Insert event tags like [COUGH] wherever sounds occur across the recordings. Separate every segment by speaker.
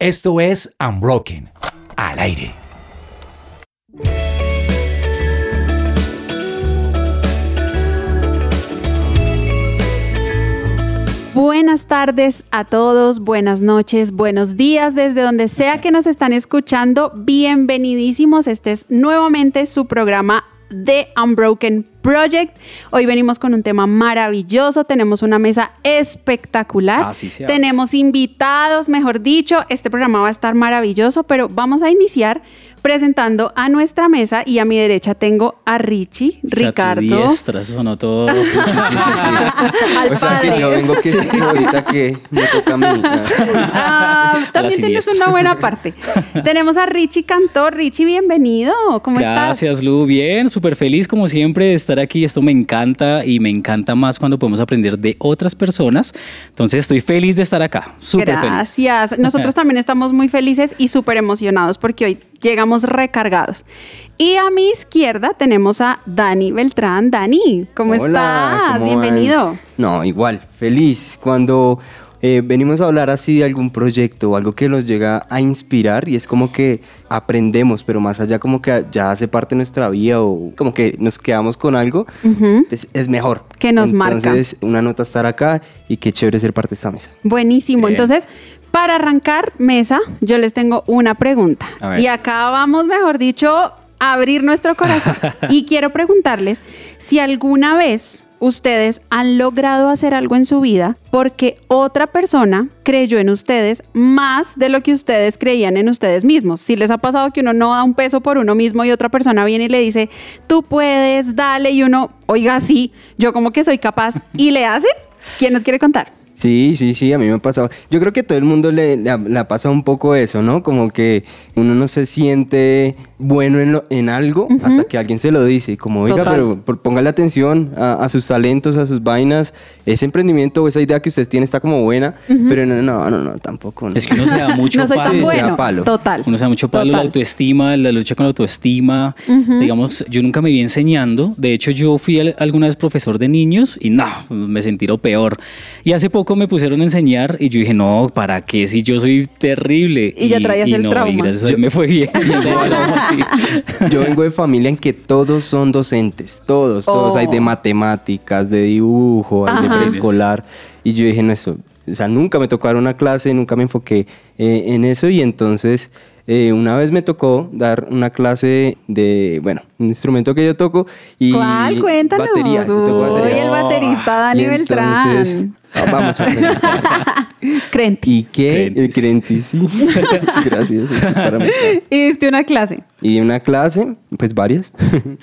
Speaker 1: Esto es Unbroken, al aire.
Speaker 2: Buenas tardes a todos, buenas noches, buenos días desde donde sea que nos están escuchando. Bienvenidísimos. Este es nuevamente su programa The Unbroken Project. Hoy venimos con un tema maravilloso, tenemos una mesa espectacular,
Speaker 3: Así sea.
Speaker 2: tenemos invitados, mejor dicho, este programa va a estar maravilloso, pero vamos a iniciar presentando a nuestra mesa y a mi derecha tengo a Richie, Ricardo.
Speaker 3: Diestra, eso sonó todo. Sí, [LAUGHS] sí, sí, sí.
Speaker 2: Al
Speaker 4: o sea
Speaker 2: padre.
Speaker 4: que yo vengo que sí, [LAUGHS] ahorita que me toca a mí.
Speaker 2: Ah, también tienes una buena parte. [LAUGHS] Tenemos a Richie Cantor. Richie, bienvenido. ¿Cómo estás?
Speaker 3: Gracias, Lu. Bien, súper feliz como siempre de estar aquí. Esto me encanta y me encanta más cuando podemos aprender de otras personas. Entonces estoy feliz de estar acá. Súper feliz.
Speaker 2: Gracias. Nosotros también estamos muy felices y súper emocionados porque hoy llegamos recargados. Y a mi izquierda tenemos a Dani Beltrán. Dani, ¿cómo
Speaker 4: Hola,
Speaker 2: estás?
Speaker 4: ¿cómo
Speaker 2: Bienvenido.
Speaker 4: van? No, igual, feliz. Cuando eh, venimos a hablar así de algún proyecto o algo que nos llega a inspirar y es como que aprendemos, pero más allá como que ya hace parte de nuestra vida o como que nos quedamos con algo,
Speaker 2: Ujú.
Speaker 4: es, es mejor.
Speaker 2: Que nos marca.
Speaker 4: Entonces, una nota estar acá y qué chévere ser parte de esta mesa.
Speaker 2: Buenísimo.
Speaker 3: Bien.
Speaker 2: Entonces, para arrancar mesa, yo les tengo una pregunta. Y acá vamos, mejor dicho, a abrir nuestro corazón. [LAUGHS] y quiero preguntarles si alguna vez ustedes han logrado hacer algo en su vida porque otra persona creyó en ustedes más de lo que ustedes creían en ustedes mismos. Si les ha pasado que uno no da un peso por uno mismo y otra persona viene y le dice, tú puedes, dale, y uno, oiga, sí, yo como que soy capaz, y le hacen. ¿Quién nos quiere contar?
Speaker 4: Sí, sí, sí, a mí me ha pasado. Yo creo que a todo el mundo le, le ha pasado un poco eso, ¿no? Como que uno no se siente bueno en, lo- en algo hasta que alguien se lo dice. Como, oiga,
Speaker 2: Total.
Speaker 4: pero póngale atención a, a sus talentos, a sus vainas. Ese emprendimiento o esa idea que usted tiene está como buena, pero no, no, no, no, tampoco. no.
Speaker 3: Es que uno se da [LAUGHS] mucho
Speaker 2: no soy
Speaker 3: palo.
Speaker 2: tan
Speaker 4: Sí, se da
Speaker 2: bueno.
Speaker 4: palo.
Speaker 2: Total.
Speaker 3: Uno se da mucho palo, la
Speaker 2: Total.
Speaker 3: autoestima, la lucha con la autoestima. Digamos, yo nunca me vi enseñando. De hecho, yo fui al- alguna vez profesor de niños y no, me sentí lo peor. Y hace poco me pusieron a enseñar y yo dije, no, ¿para qué si yo soy terrible?
Speaker 2: Y ya traías el
Speaker 3: no,
Speaker 2: trauma.
Speaker 3: Y gracias a Dios me fue bien. [LAUGHS] El trauma, sí. [LAUGHS]
Speaker 4: Yo vengo de familia en que todos son docentes, todos, todos
Speaker 2: Oh.
Speaker 4: hay de matemáticas, de dibujo, hay de preescolar. Y yo dije, no, eso, o sea, nunca me tocó dar una clase, nunca me enfoqué eh, en eso. Y entonces, eh, una vez me tocó dar una clase de, bueno, un instrumento que yo toco. Y
Speaker 2: ¿Cuál? Cuéntanos.
Speaker 4: Batería.
Speaker 2: Uy, el baterista Dani
Speaker 4: Y entonces,
Speaker 2: Beltrán.
Speaker 4: ah, vamos a. [LAUGHS]
Speaker 2: Crenti.
Speaker 4: ¿Y qué?
Speaker 3: Crentis.
Speaker 4: El Crentis, sí. [LAUGHS] Gracias, eso es para mí. [LAUGHS]
Speaker 2: Y diste una clase.
Speaker 4: Y di una clase, pues varias,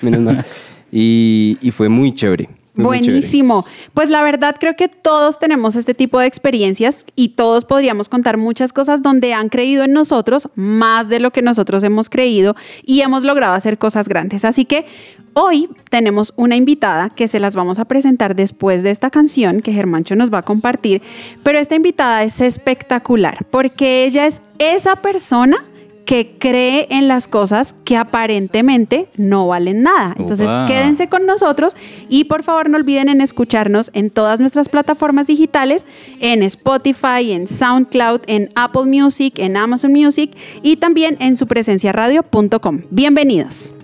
Speaker 4: menos mal. Y, y fue muy chévere.
Speaker 2: Buenísimo. Pues la verdad creo que todos tenemos este tipo de experiencias y todos podríamos contar muchas cosas donde han creído en nosotros más de lo que nosotros hemos creído y hemos logrado hacer cosas grandes. Así que hoy tenemos una invitada que se las vamos a presentar después de esta canción que Germancho nos va a compartir, pero esta invitada es espectacular porque ella es esa persona que cree en las cosas que aparentemente no valen nada. Entonces, quédense con nosotros y por favor no olviden en escucharnos en todas nuestras plataformas digitales, en Spotify, en SoundCloud, en Apple Music, en Amazon Music y también en supresenciaradio.com. Bienvenidos.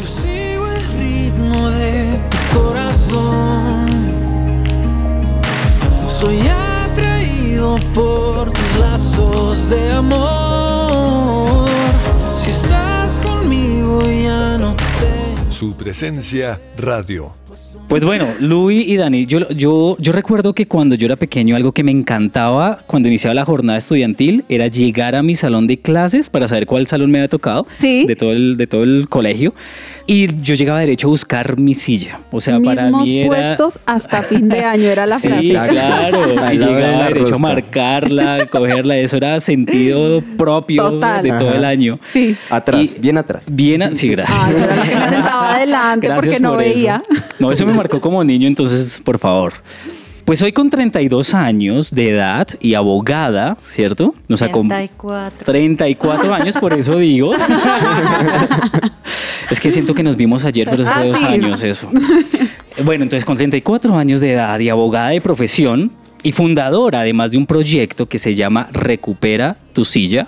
Speaker 5: Yo sigo el ritmo de tu corazón. Soy atraído por tus lazos de amor. Conmigo ya no te
Speaker 6: Su presencia radio.
Speaker 3: Pues bueno, Luis y Dani, yo, yo, yo recuerdo que cuando yo era pequeño algo que me encantaba cuando iniciaba la jornada estudiantil era llegar a mi salón de clases para saber cuál salón me había tocado
Speaker 2: Sí.
Speaker 3: de, todo el, de todo el colegio y yo llegaba derecho a buscar mi silla. O sea, para
Speaker 2: Mismos
Speaker 3: mí era...
Speaker 2: puestos hasta fin de año era la [LAUGHS]
Speaker 3: Sí,
Speaker 2: frase.
Speaker 3: claro. [LAUGHS]
Speaker 4: Al
Speaker 3: Y llegaba derecho a marcarla, [LAUGHS] cogerla. Eso era sentido propio
Speaker 2: Total.
Speaker 3: de todo el año.
Speaker 2: Sí.
Speaker 4: Atrás,
Speaker 3: Y-
Speaker 4: bien atrás.
Speaker 3: Bien, a- sí, gracias.
Speaker 2: Era la que me sentaba adelante
Speaker 3: Gracias
Speaker 2: porque no
Speaker 3: por eso.
Speaker 2: veía.
Speaker 3: No, eso me marcó como niño, entonces, por favor. Pues hoy con 32 años de edad y abogada, ¿cierto? Nos acom-
Speaker 7: 34.
Speaker 3: 34 años, por eso digo. [LAUGHS] es que siento que nos vimos ayer, pero hace
Speaker 2: Ah,
Speaker 3: dos
Speaker 2: sí.
Speaker 3: años eso. Bueno, entonces con 34 años de edad y abogada de profesión, y fundadora además de un proyecto que se llama Recupera tu silla.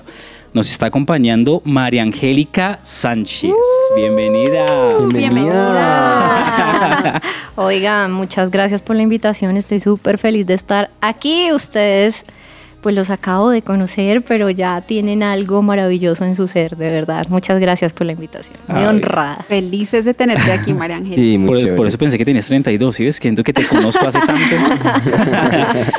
Speaker 3: Nos está acompañando María Angélica Sánchez. Bienvenida.
Speaker 2: Bienvenida.
Speaker 7: Oigan, muchas gracias por la invitación. Estoy súper feliz de estar aquí. Ustedes, pues los acabo de conocer, pero ya tienen algo maravilloso en su ser, de verdad. Muchas gracias por la invitación. Muy
Speaker 3: Ay.
Speaker 7: honrada.
Speaker 2: Felices de tenerte aquí, María Angélica.
Speaker 4: Sí,
Speaker 3: Por,
Speaker 4: chévere.
Speaker 3: por eso pensé que tenías 32, ¿sí ves? Siento que te conozco hace tanto. [LAUGHS]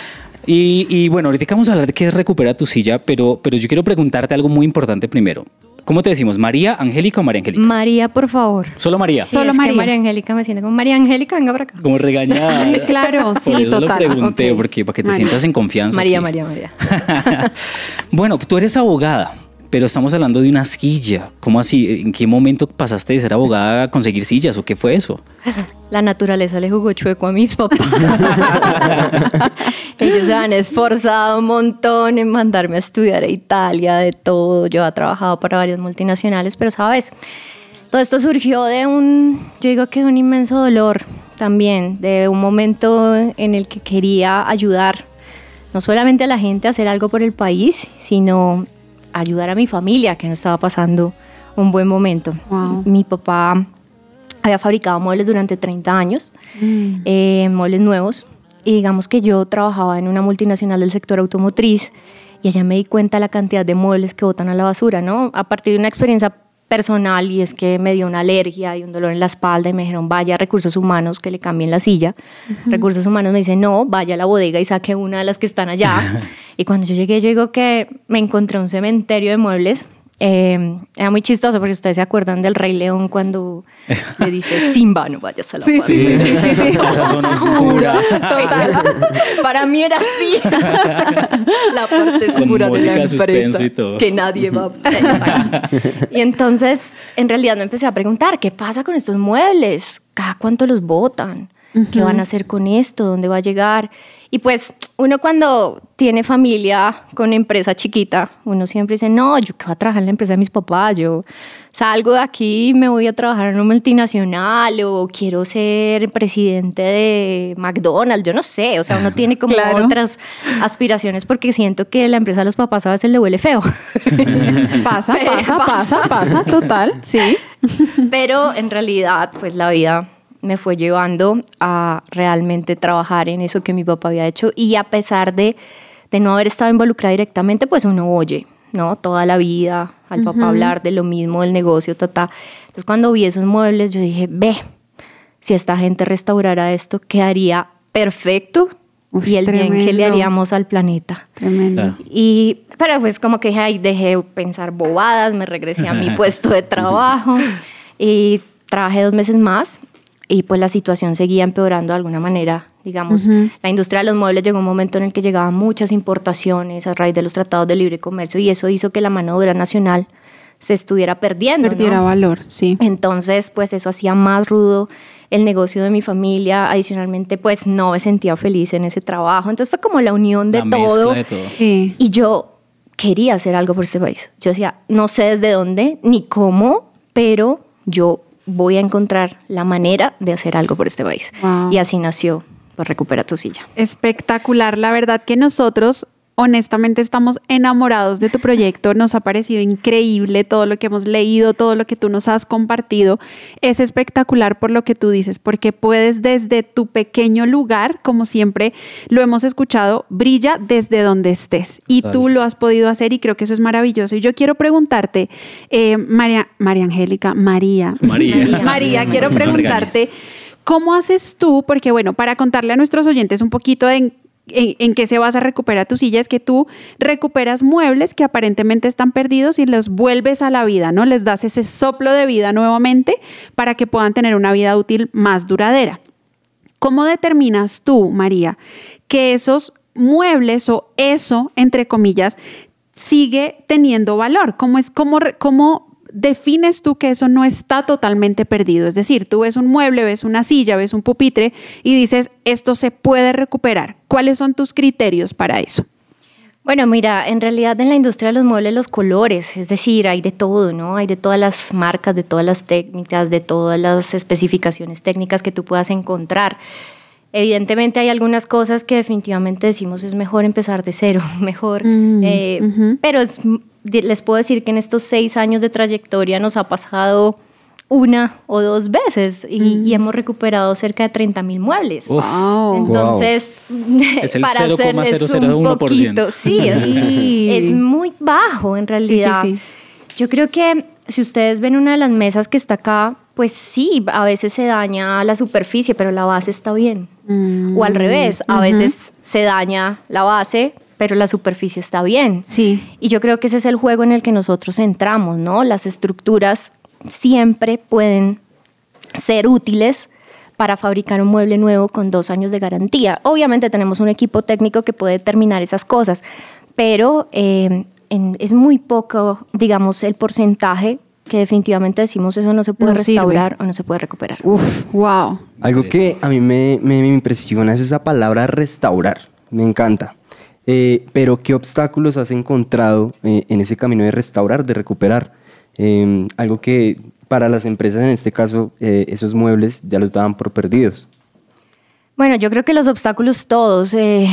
Speaker 3: y, y bueno, ahorita vamos a hablar de qué es recupera tu silla, pero, pero yo quiero preguntarte algo muy importante primero. ¿Cómo te decimos? ¿María Angélica o María Angélica?
Speaker 7: María, por favor.
Speaker 3: Solo María.
Speaker 7: Sí,
Speaker 2: Solo
Speaker 7: es que
Speaker 2: María.
Speaker 7: María Angélica me siente como María Angélica, venga para acá.
Speaker 3: Como regañada. [LAUGHS]
Speaker 2: Sí, claro,
Speaker 3: Por
Speaker 2: sí,
Speaker 3: eso lo
Speaker 2: total.
Speaker 3: pregunté,
Speaker 2: Ok.
Speaker 3: porque para que te
Speaker 2: María.
Speaker 3: sientas en confianza.
Speaker 7: María,
Speaker 3: aquí.
Speaker 7: María, María. [LAUGHS]
Speaker 3: bueno, tú eres abogada, pero estamos hablando de una silla. ¿Cómo así? ¿En qué momento pasaste de ser abogada a conseguir sillas o qué fue eso? [LAUGHS]
Speaker 7: La naturaleza le jugó chueco a mis papás. [LAUGHS] Ellos se han esforzado un montón en mandarme a estudiar a Italia, de todo. Yo he trabajado para varias multinacionales, pero sabes, todo esto surgió de un, yo digo que de un inmenso dolor también, de un momento en el que quería ayudar no solamente a la gente a hacer algo por el país, sino ayudar a mi familia que no estaba pasando un buen momento.
Speaker 2: Wow.
Speaker 7: Mi papá había fabricado muebles durante 30 años,
Speaker 2: Mm.
Speaker 7: eh, muebles nuevos, y digamos que yo trabajaba en una multinacional del sector automotriz y allá me di cuenta la cantidad de muebles que botan a la basura, ¿no? A partir de una experiencia personal y es que me dio una alergia y un dolor en la espalda y me dijeron, vaya a recursos humanos que le cambien la silla. Recursos humanos me dicen, no, vaya a la bodega y saque una de las que están allá. [LAUGHS] y cuando yo llegué, yo digo que me encontré un cementerio de muebles. Eh, era muy chistoso porque ustedes se acuerdan del Rey León cuando le dice Simba, no vayas a la
Speaker 2: Sí,
Speaker 7: parte".
Speaker 2: sí, sí, sí, sí. [LAUGHS]
Speaker 3: Esa zona oscura.
Speaker 7: Total. Para mí era así. [LAUGHS] la parte oscura de la empresa.
Speaker 3: y todo.
Speaker 7: Que nadie va a... [LAUGHS] y entonces, en realidad me empecé a preguntar, ¿qué pasa con estos muebles? ¿Cada cuánto los botan? ¿Qué van a hacer con esto? ¿Dónde va a llegar? Y pues uno cuando tiene familia con empresa chiquita, uno siempre dice, no, yo que voy a trabajar en la empresa de mis papás, yo salgo de aquí y me voy a trabajar en una multinacional o quiero ser presidente de McDonald's, yo no sé, o sea, uno tiene [LAUGHS] como
Speaker 2: Claro.
Speaker 7: otras aspiraciones porque siento que la empresa de los papás a veces le huele feo. [LAUGHS]
Speaker 2: Pasa, [LAUGHS] pasa, pasa, pasa, total. Sí.
Speaker 7: Pero en realidad, pues la vida me fue llevando a realmente trabajar en eso que mi papá había hecho y a pesar de, de no haber estado involucrada directamente, pues uno oye, ¿no? Toda la vida al papá hablar de lo mismo del negocio, ta, ta. Entonces cuando vi esos muebles, yo dije, ve, si esta gente restaurara esto, quedaría perfecto
Speaker 2: Uf,
Speaker 7: y el bien que le haríamos al planeta.
Speaker 2: Tremendo.
Speaker 3: Claro.
Speaker 7: Y, pero pues como que ahí dejé de pensar bobadas, me regresé a mi [LAUGHS] puesto de trabajo [LAUGHS] y trabajé dos meses más y pues la situación seguía empeorando de alguna manera. Digamos, la industria de los muebles llegó un momento en el que llegaban muchas importaciones a raíz de los tratados de libre comercio y eso hizo que la mano de obra nacional se estuviera perdiendo. ¿no?
Speaker 2: Perdiera valor, sí.
Speaker 7: Entonces, pues eso hacía más rudo el negocio de mi familia. Adicionalmente, pues no me sentía feliz en ese trabajo. Entonces fue como la unión de
Speaker 3: La
Speaker 7: todo.
Speaker 3: de todo.
Speaker 2: Sí.
Speaker 7: Y yo quería hacer algo por este país. Yo decía, no sé desde dónde ni cómo, pero yo voy a encontrar la manera de hacer algo por este país.
Speaker 2: Wow.
Speaker 7: Y así nació pues, Recupera tu silla.
Speaker 2: Espectacular, la verdad que nosotros honestamente estamos enamorados de tu proyecto, nos ha parecido increíble todo lo que hemos leído, todo lo que tú nos has compartido, es espectacular por lo que tú dices, porque puedes desde tu pequeño lugar, como siempre lo hemos escuchado, brilla desde donde estés y tú lo has podido hacer y creo que eso es maravilloso. Y yo quiero preguntarte, eh, María, María Angélica, María, [LAUGHS] [LAUGHS]
Speaker 3: María.
Speaker 2: María, quiero
Speaker 3: No regañes.
Speaker 2: preguntarte, ¿cómo haces tú? Porque bueno, para contarle a nuestros oyentes un poquito en, en, qué se basa Recupera tu silla, es que tú recuperas muebles que aparentemente están perdidos y los vuelves a la vida, ¿no? Les das ese soplo de vida nuevamente para que puedan tener una vida útil más duradera. ¿Cómo determinas tú, María, que esos muebles o eso, entre comillas, sigue teniendo valor? ¿Cómo, es, cómo defines tú que eso no está totalmente perdido? Es decir, tú ves un mueble, ves una silla, ves un pupitre y dices, esto se puede recuperar. ¿Cuáles son tus criterios para eso?
Speaker 7: Bueno, mira, en realidad en la industria de los muebles los colores, es decir, hay de todo, ¿no? Hay de todas las marcas, de todas las técnicas, de todas las especificaciones técnicas que tú puedas encontrar. Evidentemente hay algunas cosas que definitivamente decimos es mejor empezar de cero, [LAUGHS] mejor.
Speaker 2: Mm,
Speaker 7: eh. Pero es- les puedo decir que en estos seis años de trayectoria nos ha pasado una o dos veces y,
Speaker 2: Mm.
Speaker 7: y hemos recuperado cerca de 30 mil muebles.
Speaker 3: Uf.
Speaker 2: Wow.
Speaker 7: Entonces,
Speaker 3: Es el
Speaker 7: para hacerles un
Speaker 3: 0,001%.
Speaker 7: poquito, sí, es,
Speaker 2: Sí.
Speaker 7: es muy bajo en realidad.
Speaker 2: sí.
Speaker 7: Yo creo que si ustedes ven una de las mesas que está acá, pues sí, a veces se daña la superficie, pero la base está bien.
Speaker 2: Mm,
Speaker 7: O al revés, a veces se daña la base, pero la superficie está bien.
Speaker 2: Sí.
Speaker 7: Y yo creo que ese es el juego en el que nosotros entramos, ¿no? Las estructuras siempre pueden ser útiles para fabricar un mueble nuevo con dos años de garantía. Obviamente tenemos un equipo técnico que puede determinar esas cosas, pero eh, en- es muy poco, digamos, el porcentaje que definitivamente decimos eso no se puede
Speaker 2: No sirve.
Speaker 7: restaurar o no se puede recuperar.
Speaker 2: Uf, wow.
Speaker 4: Algo que a mí me, me- me impresiona es esa palabra restaurar. Me encanta. Eh, pero, ¿qué obstáculos has encontrado eh, en ese camino de restaurar, de recuperar? Eh, algo que para las empresas, en este caso, eh, esos muebles ya los daban por perdidos.
Speaker 7: Bueno, yo creo que los obstáculos todos. eh,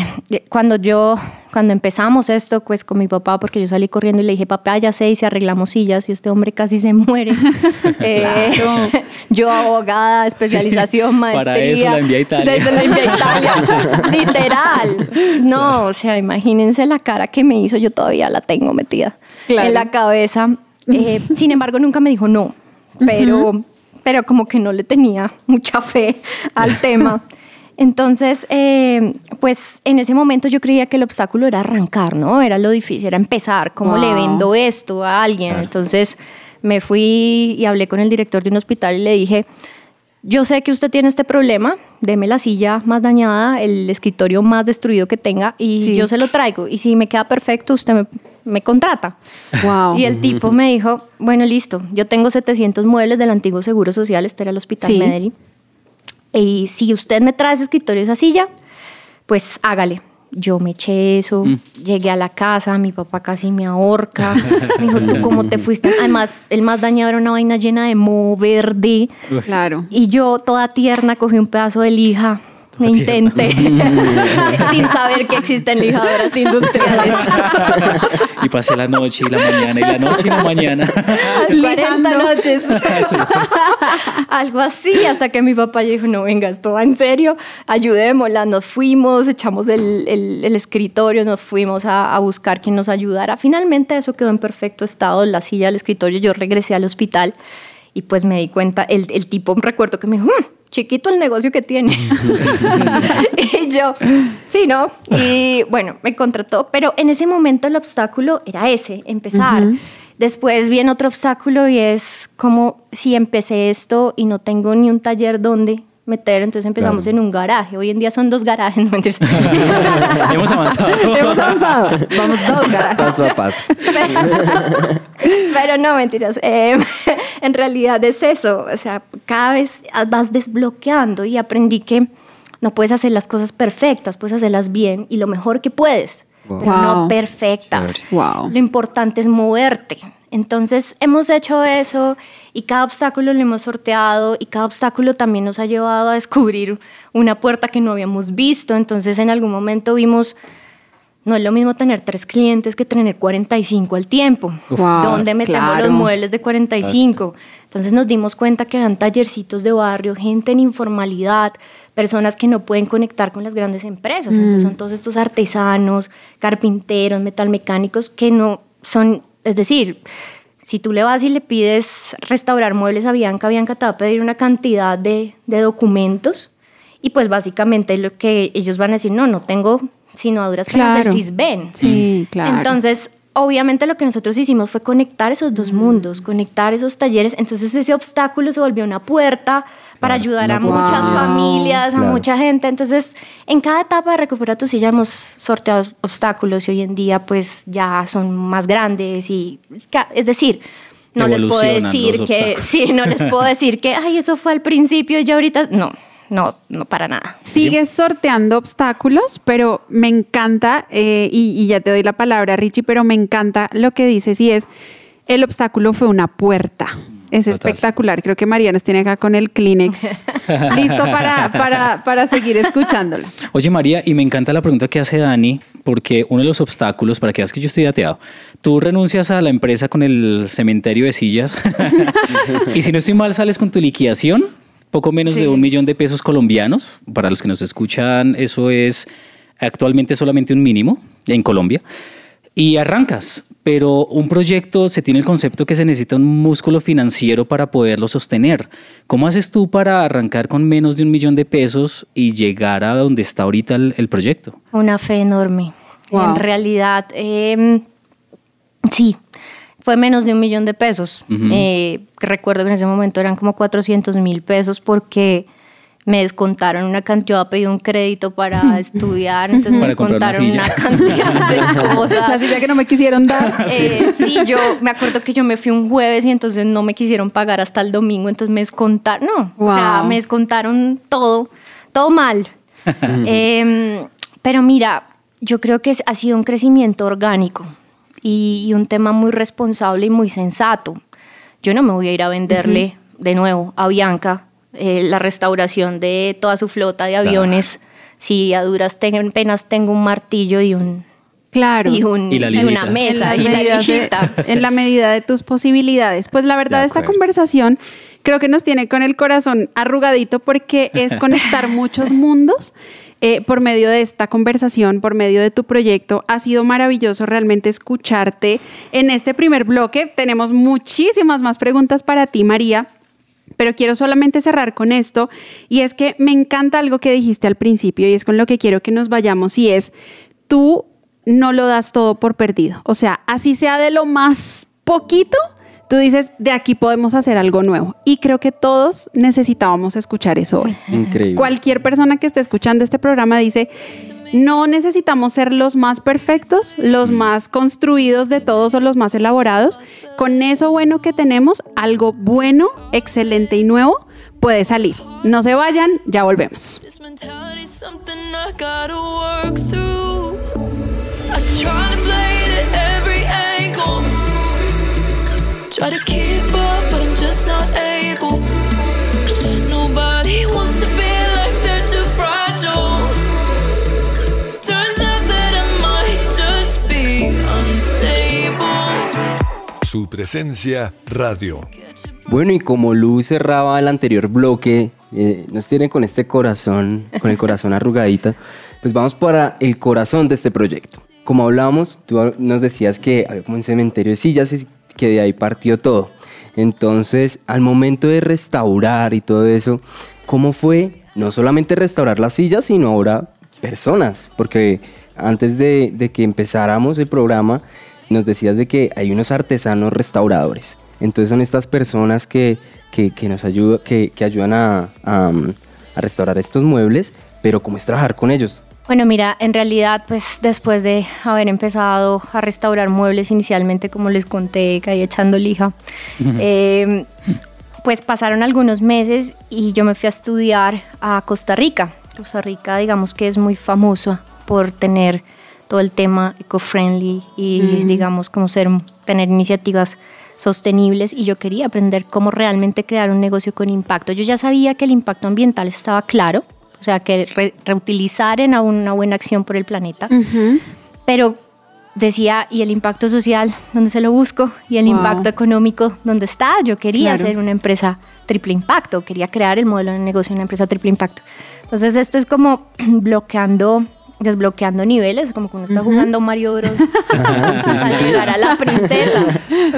Speaker 7: cuando yo, cuando empezamos esto, pues con mi papá, porque yo salí corriendo y le dije, papá, ya sé, y si arreglamos sillas, y este hombre casi se muere. [LAUGHS] Eh, [LAUGHS] yo abogada, especialización,
Speaker 3: Sí,
Speaker 7: maestría.
Speaker 3: para eso la envié a Italia.
Speaker 7: Desde la envié a Italia. [LAUGHS] Literal. No, o sea, imagínense la cara que me hizo, yo todavía la tengo metida
Speaker 2: Claro.
Speaker 7: en la cabeza. Eh, sin embargo, nunca me dijo no, pero, pero como que no le tenía mucha fe al tema. Entonces, eh, pues en ese momento yo creía que el obstáculo era arrancar, ¿no? Era lo difícil, era empezar. ¿Cómo le vendo esto a alguien? Entonces me fui y hablé con el director de un hospital y le dije, yo sé que usted tiene este problema, deme la silla más dañada, el escritorio más destruido que tenga y
Speaker 2: Sí.
Speaker 7: yo se lo traigo. Y si me queda perfecto, usted me, me contrata.
Speaker 2: Wow.
Speaker 7: Y el tipo me dijo, bueno, listo, yo tengo 700 muebles del antiguo Seguro Social, este era el Hospital
Speaker 2: Sí.
Speaker 7: Mederi. Y si usted me trae ese escritorio, esa silla, pues hágale. Yo me eché eso, llegué a la casa, mi papá casi me ahorca. [LAUGHS] Me dijo, ¿tú cómo te fuiste? Además, el más dañado era una vaina llena de moho verde.
Speaker 2: Claro.
Speaker 7: Y yo, toda tierna, cogí un pedazo de lija e intenté, [LAUGHS] sin saber que existen lijadoras industriales. [LAUGHS]
Speaker 3: Y pasé la noche y la mañana y la noche y la mañana.
Speaker 7: 40 [LAUGHS] noches. Algo así, hasta que mi papá dijo, no, venga, esto va en serio, ayudémosla. Nos fuimos, echamos el, el- el escritorio, nos fuimos a, a buscar quien nos ayudara. Finalmente eso quedó en perfecto estado, la silla del escritorio. Yo regresé al hospital y pues me di cuenta, el, el tipo, recuerdo que me dijo, "Mm, chiquito el negocio que tiene. [LAUGHS] [LAUGHS] y yo, sí, ¿no? Y bueno, me contrató, pero en ese momento el obstáculo era ese, empezar. Después viene otro obstáculo y es como si empecé esto y no tengo ni un taller donde meter, entonces empezamos
Speaker 4: Claro.
Speaker 7: en un garaje. Hoy en día son dos garajes, [LAUGHS] no mentiras. [LAUGHS]
Speaker 3: Hemos avanzado.
Speaker 2: Hemos avanzado. Vamos dos, [LAUGHS] carajo.
Speaker 4: Paso a paso.
Speaker 7: Pero, pero no, mentiras. Eh, en realidad es eso. O sea, cada vez vas desbloqueando y aprendí que no puedes hacer las cosas perfectas, puedes hacerlas bien y lo mejor que puedes,
Speaker 4: Wow.
Speaker 7: pero
Speaker 2: Wow.
Speaker 7: no perfectas.
Speaker 2: Wow.
Speaker 7: Lo importante es moverte. Entonces hemos hecho eso y cada obstáculo lo hemos sorteado y cada obstáculo también nos ha llevado a descubrir una puerta que no habíamos visto. Entonces en algún momento vimos, no es lo mismo tener tres clientes que tener 45 al tiempo.
Speaker 2: Wow,
Speaker 7: ¿Dónde metemos
Speaker 2: claro.
Speaker 7: los muebles de 45? Entonces nos dimos cuenta que eran tallercitos de barrio, gente en informalidad, personas que no pueden conectar con las grandes empresas. Entonces son todos estos artesanos, carpinteros, metalmecánicos que no son, es decir, si tú le vas y le pides restaurar muebles a Bianca, Bianca te va a pedir una cantidad de, de documentos y pues básicamente lo que ellos van a decir, no, no tengo sino a duras penas
Speaker 2: Claro.
Speaker 7: el CISBEN.
Speaker 2: Sí, claro.
Speaker 7: Entonces, obviamente lo que nosotros hicimos fue conectar esos dos mundos, conectar esos talleres. Entonces ese obstáculo se volvió una puerta para ayudar a muchas familias, a
Speaker 4: Claro.
Speaker 7: mucha gente. Entonces, en cada etapa de Recupera tu silla hemos sorteado obstáculos y hoy en día pues ya son más grandes y es decir, no les puedo decir que sí, no les puedo [LAUGHS] decir que ay, eso fue al principio y ya ahorita no, no, no para nada.
Speaker 2: Sigues sorteando obstáculos, pero me encanta, eh, y, y ya te doy la palabra, Richie, pero me encanta lo que dices y es, el obstáculo fue una puerta. Es
Speaker 3: Total.
Speaker 2: espectacular. Creo que María nos tiene acá con el Kleenex [LAUGHS] listo para, para, para seguir escuchándola.
Speaker 3: Oye María, y me encanta la pregunta que hace Dani, porque uno de los obstáculos, para que veas que yo estoy dateado, tú renuncias a la empresa con el cementerio de sillas [LAUGHS] y si no estoy mal sales con tu liquidación, poco menos
Speaker 2: Sí.
Speaker 3: de un millón de pesos colombianos. Para los que nos escuchan, eso es actualmente solamente un mínimo en Colombia. Y arrancas, pero un proyecto se tiene el concepto que se necesita un músculo financiero para poderlo sostener. ¿Cómo haces tú para arrancar con menos de un millón de pesos y llegar a donde está ahorita el, el proyecto?
Speaker 7: Una fe enorme.
Speaker 2: Wow.
Speaker 7: En realidad, eh, sí, fue menos de un millón de pesos. Eh, recuerdo que en ese momento eran como 400 mil pesos porque me descontaron una cantidad, yo había pedido un crédito para estudiar, entonces me
Speaker 3: Para
Speaker 7: descontaron una, cantidad de [LAUGHS]
Speaker 2: La
Speaker 7: cosas.
Speaker 2: silla que no me quisieron dar. [LAUGHS]
Speaker 7: Eh, sí, yo me acuerdo que yo me fui un jueves y entonces no me quisieron pagar hasta el domingo, entonces me descontaron, no, o sea,
Speaker 2: Wow.
Speaker 7: me descontaron todo, todo mal. Em, pero mira, yo creo que ha sido un crecimiento orgánico y, y un tema muy responsable y muy sensato. Yo no me voy a ir a venderle de nuevo a Bianca eh, la restauración de toda su flota de aviones si a duras ten- penas tengo un martillo y un
Speaker 2: Claro.
Speaker 7: y, un-
Speaker 3: Y la
Speaker 7: y una mesa
Speaker 2: en
Speaker 7: y
Speaker 2: la,
Speaker 7: la
Speaker 2: medida de, [LAUGHS] en la medida de tus posibilidades. Pues la verdad, esta conversación creo que nos tiene con el corazón arrugadito porque es [LAUGHS] conectar muchos mundos. eh, por medio de esta conversación, por medio de tu proyecto, ha sido maravilloso realmente escucharte en este primer bloque. Tenemos muchísimas más preguntas para ti, María, pero quiero solamente cerrar con esto y es que me encanta algo que dijiste al principio y es con lo que quiero que nos vayamos y es tú no lo das todo por perdido. O sea, así sea de lo más poquito, tú dices, de aquí podemos hacer algo nuevo. Y creo que todos necesitábamos escuchar eso hoy.
Speaker 4: Increíble.
Speaker 2: Cualquier persona que esté escuchando este programa dice, no necesitamos ser los más perfectos, los más construidos de todos o los más elaborados. Con eso bueno que tenemos, algo bueno, excelente y nuevo puede salir. No se vayan, ya volvemos.
Speaker 5: Try to keep up, but I'm just not able.
Speaker 6: Presencia radio.
Speaker 4: Bueno, y como Luz cerraba el anterior bloque, eh, nos tienen con este corazón, con el corazón arrugadita, pues vamos para el corazón de este proyecto. Como hablábamos, tú nos decías que había como un cementerio de sillas y que de ahí partió todo. Entonces, al momento de restaurar y todo eso, ¿cómo fue no solamente restaurar las sillas, sino ahora personas? Porque antes de que empezáramos el programa, nos decías de que hay unos artesanos restauradores. Entonces son estas personas que, que, que nos ayudan, que, que ayudan a, a, um, a restaurar estos muebles, pero ¿cómo es trabajar con ellos?
Speaker 7: Bueno, mira, en realidad, pues después de haber empezado a restaurar muebles inicialmente, como les conté, caí echando lija, eh, pues pasaron algunos meses y yo me fui a estudiar a Costa Rica. Costa Rica, digamos que es muy famosa por tener todo el tema eco-friendly y, digamos, como ser, tener iniciativas sostenibles y yo quería aprender cómo realmente crear un negocio con impacto. Yo ya sabía que el impacto ambiental estaba claro, o sea, que re- reutilizar en una buena acción por el planeta, pero decía, ¿y el impacto social dónde se lo busco? ¿Y el
Speaker 2: Wow.
Speaker 7: impacto económico dónde está? Yo quería
Speaker 2: Claro.
Speaker 7: hacer una empresa triple impacto, quería crear el modelo de negocio de una empresa triple impacto. Entonces esto es como [CLEARS THROAT] bloqueando, desbloqueando niveles, como cuando está jugando Mario Bros. [LAUGHS] a llegar a la princesa.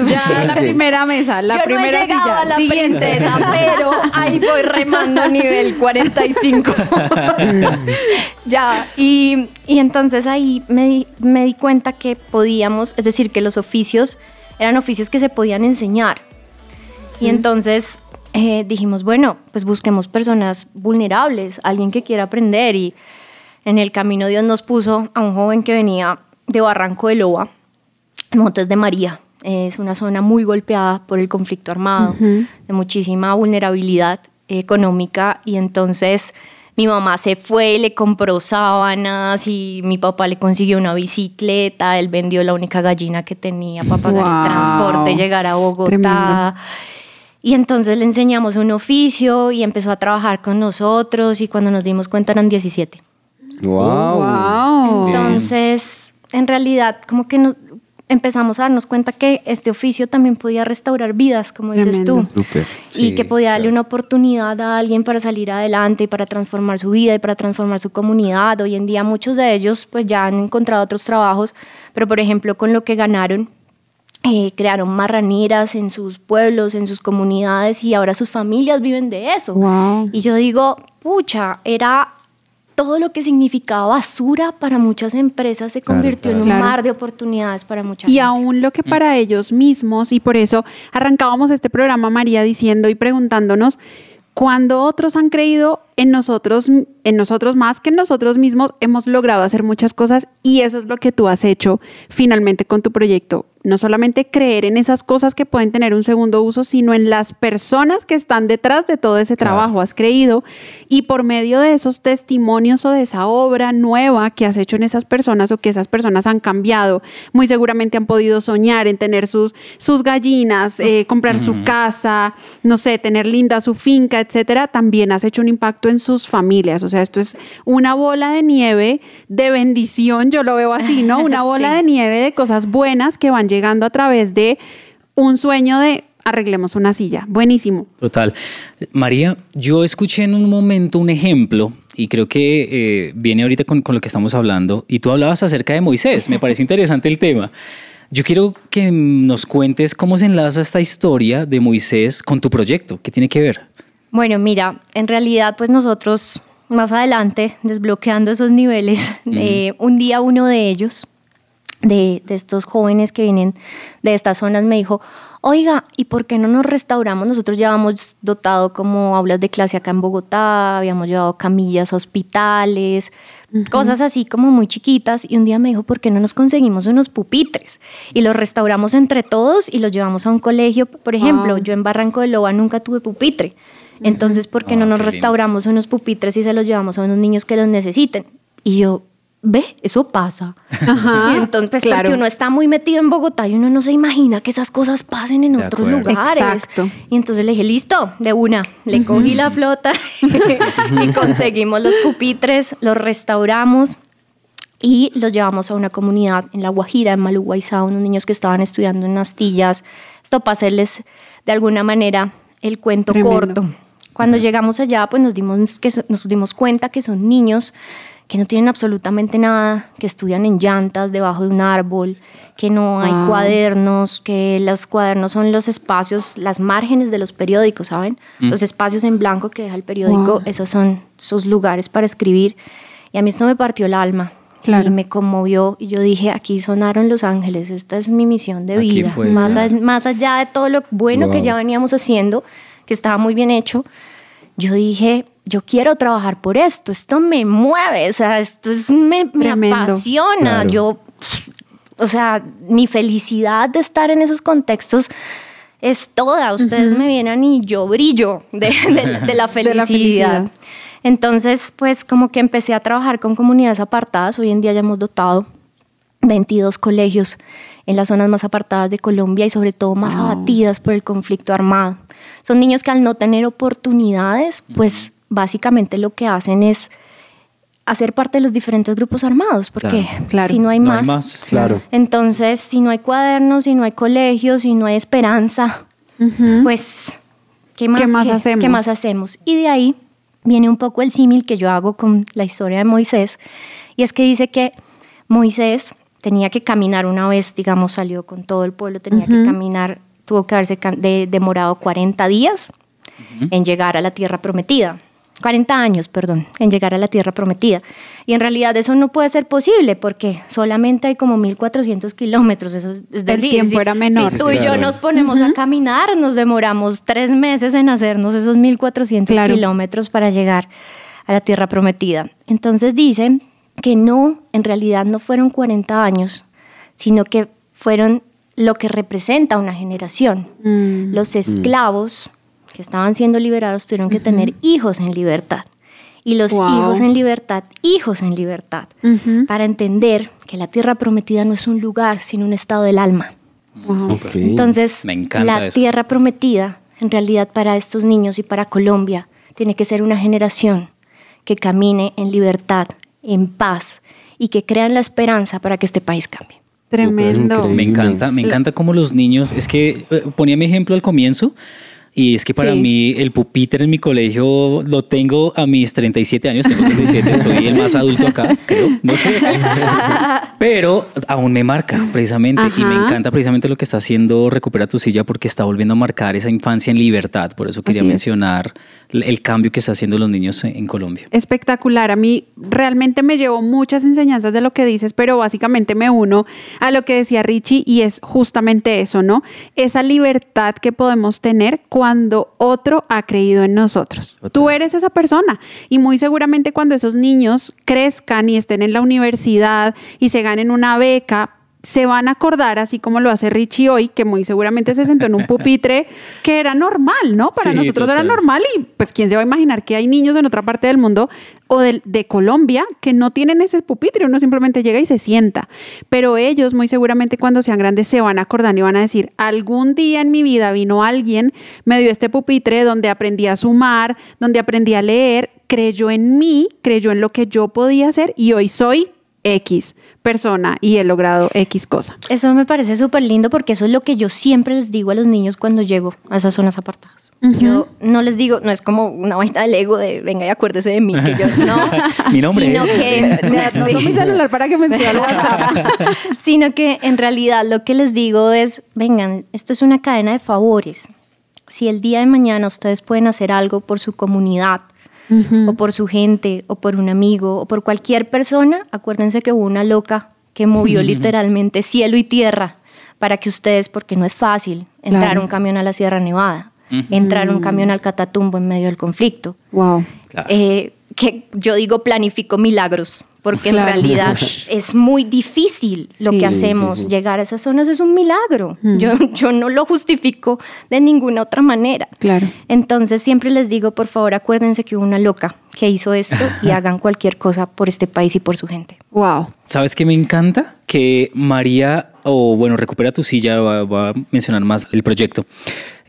Speaker 2: Ya la primera mesa, la
Speaker 7: Yo
Speaker 2: primera
Speaker 7: no he llegado
Speaker 2: silla.
Speaker 7: a la
Speaker 2: Siguiente.
Speaker 7: princesa, [LAUGHS] pero ahí voy remando nivel 45. [LAUGHS] ya, y, y entonces ahí me di, me di cuenta que podíamos, es decir, que los oficios eran oficios que se podían enseñar. Y entonces eh, dijimos, bueno, pues busquemos personas vulnerables, alguien que quiera aprender. Y en el camino Dios nos puso a un joven que venía de Barranco de Loa, Montes de María. Es una zona muy golpeada por el conflicto armado, de muchísima vulnerabilidad económica y entonces mi mamá se fue, le compró sábanas y mi papá le consiguió una bicicleta, él vendió la única gallina que tenía para pagar
Speaker 2: Wow.
Speaker 7: el transporte, llegar a Bogotá.
Speaker 2: Tremendo.
Speaker 7: Y entonces le enseñamos un oficio y empezó a trabajar con nosotros y cuando nos dimos cuenta eran 17.
Speaker 4: Wow.
Speaker 2: Wow.
Speaker 7: Entonces, en realidad, como que no- empezamos a darnos cuenta que este oficio también podía restaurar vidas, como dices
Speaker 2: Tremendo.
Speaker 7: tú.
Speaker 4: Súper.
Speaker 7: y
Speaker 3: Sí,
Speaker 7: que podía darle una oportunidad a alguien para salir adelante y para transformar su vida y para transformar su comunidad. Hoy en día muchos de ellos pues ya han encontrado otros trabajos, pero por ejemplo con lo que ganaron eh, crearon marraneras en sus pueblos, en sus comunidades y ahora sus familias viven de eso.
Speaker 2: Wow.
Speaker 7: Y yo digo, pucha, era todo lo que significaba basura para muchas empresas se
Speaker 4: Claro,
Speaker 7: convirtió en un
Speaker 2: Claro.
Speaker 7: mar de oportunidades para mucha
Speaker 2: Y
Speaker 7: gente.
Speaker 2: aún lo que para ellos mismos, y por eso arrancábamos este programa, María, diciendo y preguntándonos, cuando otros han creído en nosotros, en nosotros más que en nosotros mismos, hemos logrado hacer muchas cosas y eso es lo que tú has hecho finalmente con tu proyecto. No solamente creer en esas cosas que pueden tener un segundo uso, sino en las personas que están detrás de todo ese trabajo. Has creído y por medio de esos testimonios o de esa obra nueva que has hecho en esas personas o que esas personas han cambiado, muy seguramente han podido soñar en tener sus, sus gallinas, eh, comprar su casa, no sé, tener linda su finca, etcétera. También has hecho un impacto en sus familias. O sea, esto es una bola de nieve de bendición, yo lo veo así, ¿no? [LAUGHS] Una bola
Speaker 7: Sí.
Speaker 2: de nieve de cosas buenas que van llegando a través de un sueño de arreglemos una silla. Buenísimo.
Speaker 3: Total. María, yo escuché en un momento un ejemplo y creo que eh, viene ahorita con, con lo que estamos hablando y tú hablabas acerca de Moisés, me parece interesante el tema. Yo quiero que nos cuentes cómo se enlaza esta historia de Moisés con tu proyecto, ¿qué tiene que ver?
Speaker 7: Bueno, mira, en realidad pues nosotros más adelante, desbloqueando esos niveles, eh, un día uno de ellos, de, de estos jóvenes que vienen de estas zonas, me dijo, oiga, ¿y por qué no nos restauramos? Nosotros llevamos dotado como aulas de clase acá en Bogotá, habíamos llevado camillas a hospitales, cosas así como muy chiquitas, y un día me dijo, ¿por qué no nos conseguimos unos pupitres? Y los restauramos entre todos y los llevamos a un colegio. Por ejemplo,
Speaker 2: Wow.
Speaker 7: yo en Barranco de Loba nunca tuve pupitre. Entonces, ¿por qué no
Speaker 3: Ah,
Speaker 7: nos
Speaker 3: qué lindo.
Speaker 7: restauramos unos pupitres y se los llevamos a unos niños que los necesiten? Y yo, ve, eso pasa.
Speaker 2: Ajá, [LAUGHS]
Speaker 7: Y entonces, pues,
Speaker 2: claro.
Speaker 7: porque uno está muy metido en Bogotá y uno no se imagina que esas cosas pasen en
Speaker 3: De
Speaker 7: otros
Speaker 3: acuerdo.
Speaker 7: lugares.
Speaker 2: Exacto.
Speaker 7: Y entonces le dije, listo, de una. Le cogí la flota [LAUGHS] y [LAUGHS] conseguimos los pupitres, los restauramos y los llevamos a una comunidad en La Guajira, en Maluguayzá, unos niños que estaban estudiando en Astillas. Esto para hacerles de alguna manera el cuento
Speaker 2: Tremendo.
Speaker 7: corto. Cuando llegamos allá, pues nos dimos, que, nos dimos cuenta que son niños que no tienen absolutamente nada, que estudian en llantas debajo de un árbol, que no hay
Speaker 2: Wow.
Speaker 7: cuadernos, que los cuadernos son los espacios, las márgenes de los periódicos, ¿saben? Los espacios en blanco que deja el periódico,
Speaker 2: Wow.
Speaker 7: esos son sus lugares para escribir. Y a mí esto me partió el alma.
Speaker 2: Claro.
Speaker 7: Y me conmovió y yo dije, aquí sonaron los ángeles, esta es mi misión de
Speaker 3: Aquí
Speaker 7: vida.
Speaker 3: fue,
Speaker 7: más,
Speaker 3: claro.
Speaker 7: a- más allá de todo lo bueno que ya veníamos haciendo, que estaba muy bien hecho, yo dije, yo quiero trabajar por esto, esto me mueve, o sea, esto es, me, apasiona.
Speaker 4: Claro.
Speaker 7: Yo, o sea, mi felicidad de estar en esos contextos es toda. Ustedes me vienen y yo brillo de, [LAUGHS] de la- de la
Speaker 2: De la
Speaker 7: felicidad.
Speaker 2: felicidad.
Speaker 7: Entonces, pues como que empecé a trabajar con comunidades apartadas. Hoy en día ya hemos dotado 22 colegios en las zonas más apartadas de Colombia y sobre todo más abatidas por el conflicto armado. Son niños que al no tener oportunidades, pues básicamente lo que hacen es hacer parte de los diferentes grupos armados, porque
Speaker 3: Claro.
Speaker 2: Claro.
Speaker 7: si no hay
Speaker 3: No hay
Speaker 7: más.
Speaker 4: Claro.
Speaker 7: entonces si no hay cuadernos, si no hay colegios, si no hay esperanza, pues ¿qué más,
Speaker 2: ¿Qué más hacemos?
Speaker 7: ¿qué más hacemos? Y de ahí viene un poco el símil que yo hago con la historia de Moisés, y es que dice que Moisés tenía que caminar una vez, digamos, salió con todo el pueblo, tenía que caminar, tuvo que haberse de- demorado 40 días en llegar a la tierra prometida. 40 años, perdón, en llegar a la tierra prometida. Y en realidad eso no puede ser posible porque solamente hay como 1400 kilómetros. Eso es decir,
Speaker 2: tiempo
Speaker 7: si-
Speaker 2: era menor.
Speaker 7: Si tú
Speaker 4: Sí,
Speaker 7: y yo nos ponemos a caminar, nos demoramos tres meses en hacernos esos 1400
Speaker 2: Claro.
Speaker 7: kilómetros para llegar a la tierra prometida. Entonces dicen que no, en realidad no fueron 40 años, sino que fueron lo que representa una generación.
Speaker 2: Mm.
Speaker 7: Los esclavos que estaban siendo liberados tuvieron que tener hijos en libertad. Y los
Speaker 2: Wow.
Speaker 7: hijos en libertad, hijos en libertad, para entender que la tierra prometida no es un lugar, sino un estado del alma.
Speaker 2: Wow.
Speaker 7: Entonces,
Speaker 3: Me encanta
Speaker 7: la
Speaker 3: eso.
Speaker 7: tierra prometida En realidad para estos niños y para Colombia tiene que ser una generación que camine en libertad, en paz y que crean la esperanza para que este país cambie.
Speaker 2: Tremendo.
Speaker 3: Me encanta, me encanta cómo los niños, es que eh, ponía mi ejemplo al comienzo y es que para
Speaker 2: Sí.
Speaker 3: mí el pupitre en mi colegio lo tengo a mis 37 años, tengo 37, soy el más adulto acá, creo, no sé. [LAUGHS] Pero aún me marca precisamente y me
Speaker 2: Ajá.
Speaker 3: encanta precisamente lo que está haciendo Recupera tu silla porque está volviendo a marcar esa infancia en libertad, por eso quería
Speaker 2: Así es.
Speaker 3: mencionar el el cambio que está haciendo los niños en en Colombia.
Speaker 2: Espectacular. A mí realmente me llevo muchas enseñanzas de lo que dices, pero básicamente me uno a lo que decía Richie y es justamente eso, ¿no? Esa libertad que podemos tener cuando otro ha creído en nosotros. Tú eres esa persona y muy seguramente cuando esos niños crezcan y estén en la universidad y se ganen una beca, se van a acordar, así como lo hace Richie hoy, que muy seguramente se sentó en un pupitre [LAUGHS] que era normal, ¿no? Para
Speaker 3: Sí,
Speaker 2: nosotros era normal y pues quién se va a imaginar que hay niños en otra parte del mundo o del- de, Colombia que no tienen ese pupitre, uno simplemente llega y se sienta. Pero ellos muy seguramente cuando sean grandes se van a acordar y van a decir, algún día en mi vida vino alguien, me dio este pupitre donde aprendí a sumar, donde aprendí a leer, creyó en mí, creyó en lo que yo podía hacer y hoy soy X persona y he logrado X cosa.
Speaker 7: Eso me parece súper lindo porque eso es lo que yo siempre les digo a los niños cuando llego a esas zonas apartadas. Yo no les digo, no es como una vaina del ego de venga y acuérdese de mí, que yo no. [LAUGHS]
Speaker 3: Mi nombre
Speaker 7: sino
Speaker 3: es-
Speaker 7: que [LAUGHS]
Speaker 2: Me anoto mi celular para que me [LAUGHS]
Speaker 7: sino que en realidad lo que les digo es, vengan, esto es una cadena de favores. Si el día de mañana ustedes pueden hacer algo por su comunidad, o por su gente, o por un amigo, o por cualquier persona, acuérdense que hubo una loca que movió literalmente cielo y tierra para que ustedes, porque no es fácil entrar
Speaker 2: Claro.
Speaker 7: un camión a la Sierra Nevada, entrar un camión al Catatumbo en medio del conflicto.
Speaker 2: Wow.
Speaker 3: Claro.
Speaker 7: Eh, que yo digo planifico milagros, porque
Speaker 2: Claro.
Speaker 7: en realidad [LAUGHS] es muy difícil lo
Speaker 2: Sí.
Speaker 7: que
Speaker 2: sí,
Speaker 7: hacemos.
Speaker 4: sí.
Speaker 7: Llegar a esas zonas es un milagro. Yo, yo no lo justifico de ninguna otra manera.
Speaker 2: Claro.
Speaker 7: Entonces siempre les digo, por favor, acuérdense que hubo una loca que hizo esto y hagan cualquier cosa por este país y por su gente.
Speaker 2: Wow.
Speaker 3: ¿Sabes qué me encanta? Que María, o bueno, recupera tu silla, va, va a mencionar más el proyecto.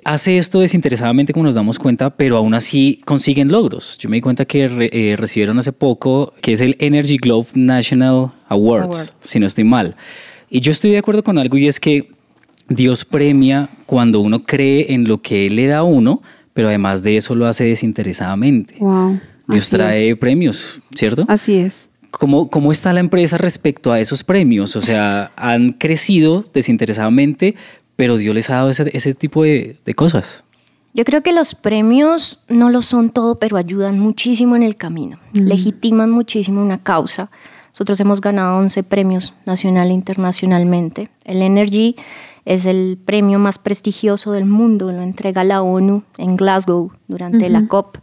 Speaker 3: Hace esto desinteresadamente como nos damos cuenta, pero aún así consiguen logros. Yo me di cuenta que re- eh, recibieron hace poco, que es el Energy Globe National Awards,
Speaker 7: Award.
Speaker 3: si no estoy mal. Y yo estoy de acuerdo con algo y es que Dios premia cuando uno cree en lo que Él le da a uno, pero además de eso lo hace desinteresadamente.
Speaker 2: Wow.
Speaker 3: Dios trae
Speaker 2: es.
Speaker 3: premios, ¿cierto?
Speaker 2: Así es.
Speaker 3: ¿Cómo, ¿Cómo está la empresa respecto a esos premios? O sea, han crecido desinteresadamente, pero Dios les ha dado ese, ese tipo de, de cosas.
Speaker 7: Yo creo que los premios no lo son todo, pero ayudan muchísimo en el camino, legitiman muchísimo una causa. Nosotros hemos ganado 11 premios nacional e internacionalmente. El Energy es el premio más prestigioso del mundo, lo entrega la ONU en Glasgow durante la COP,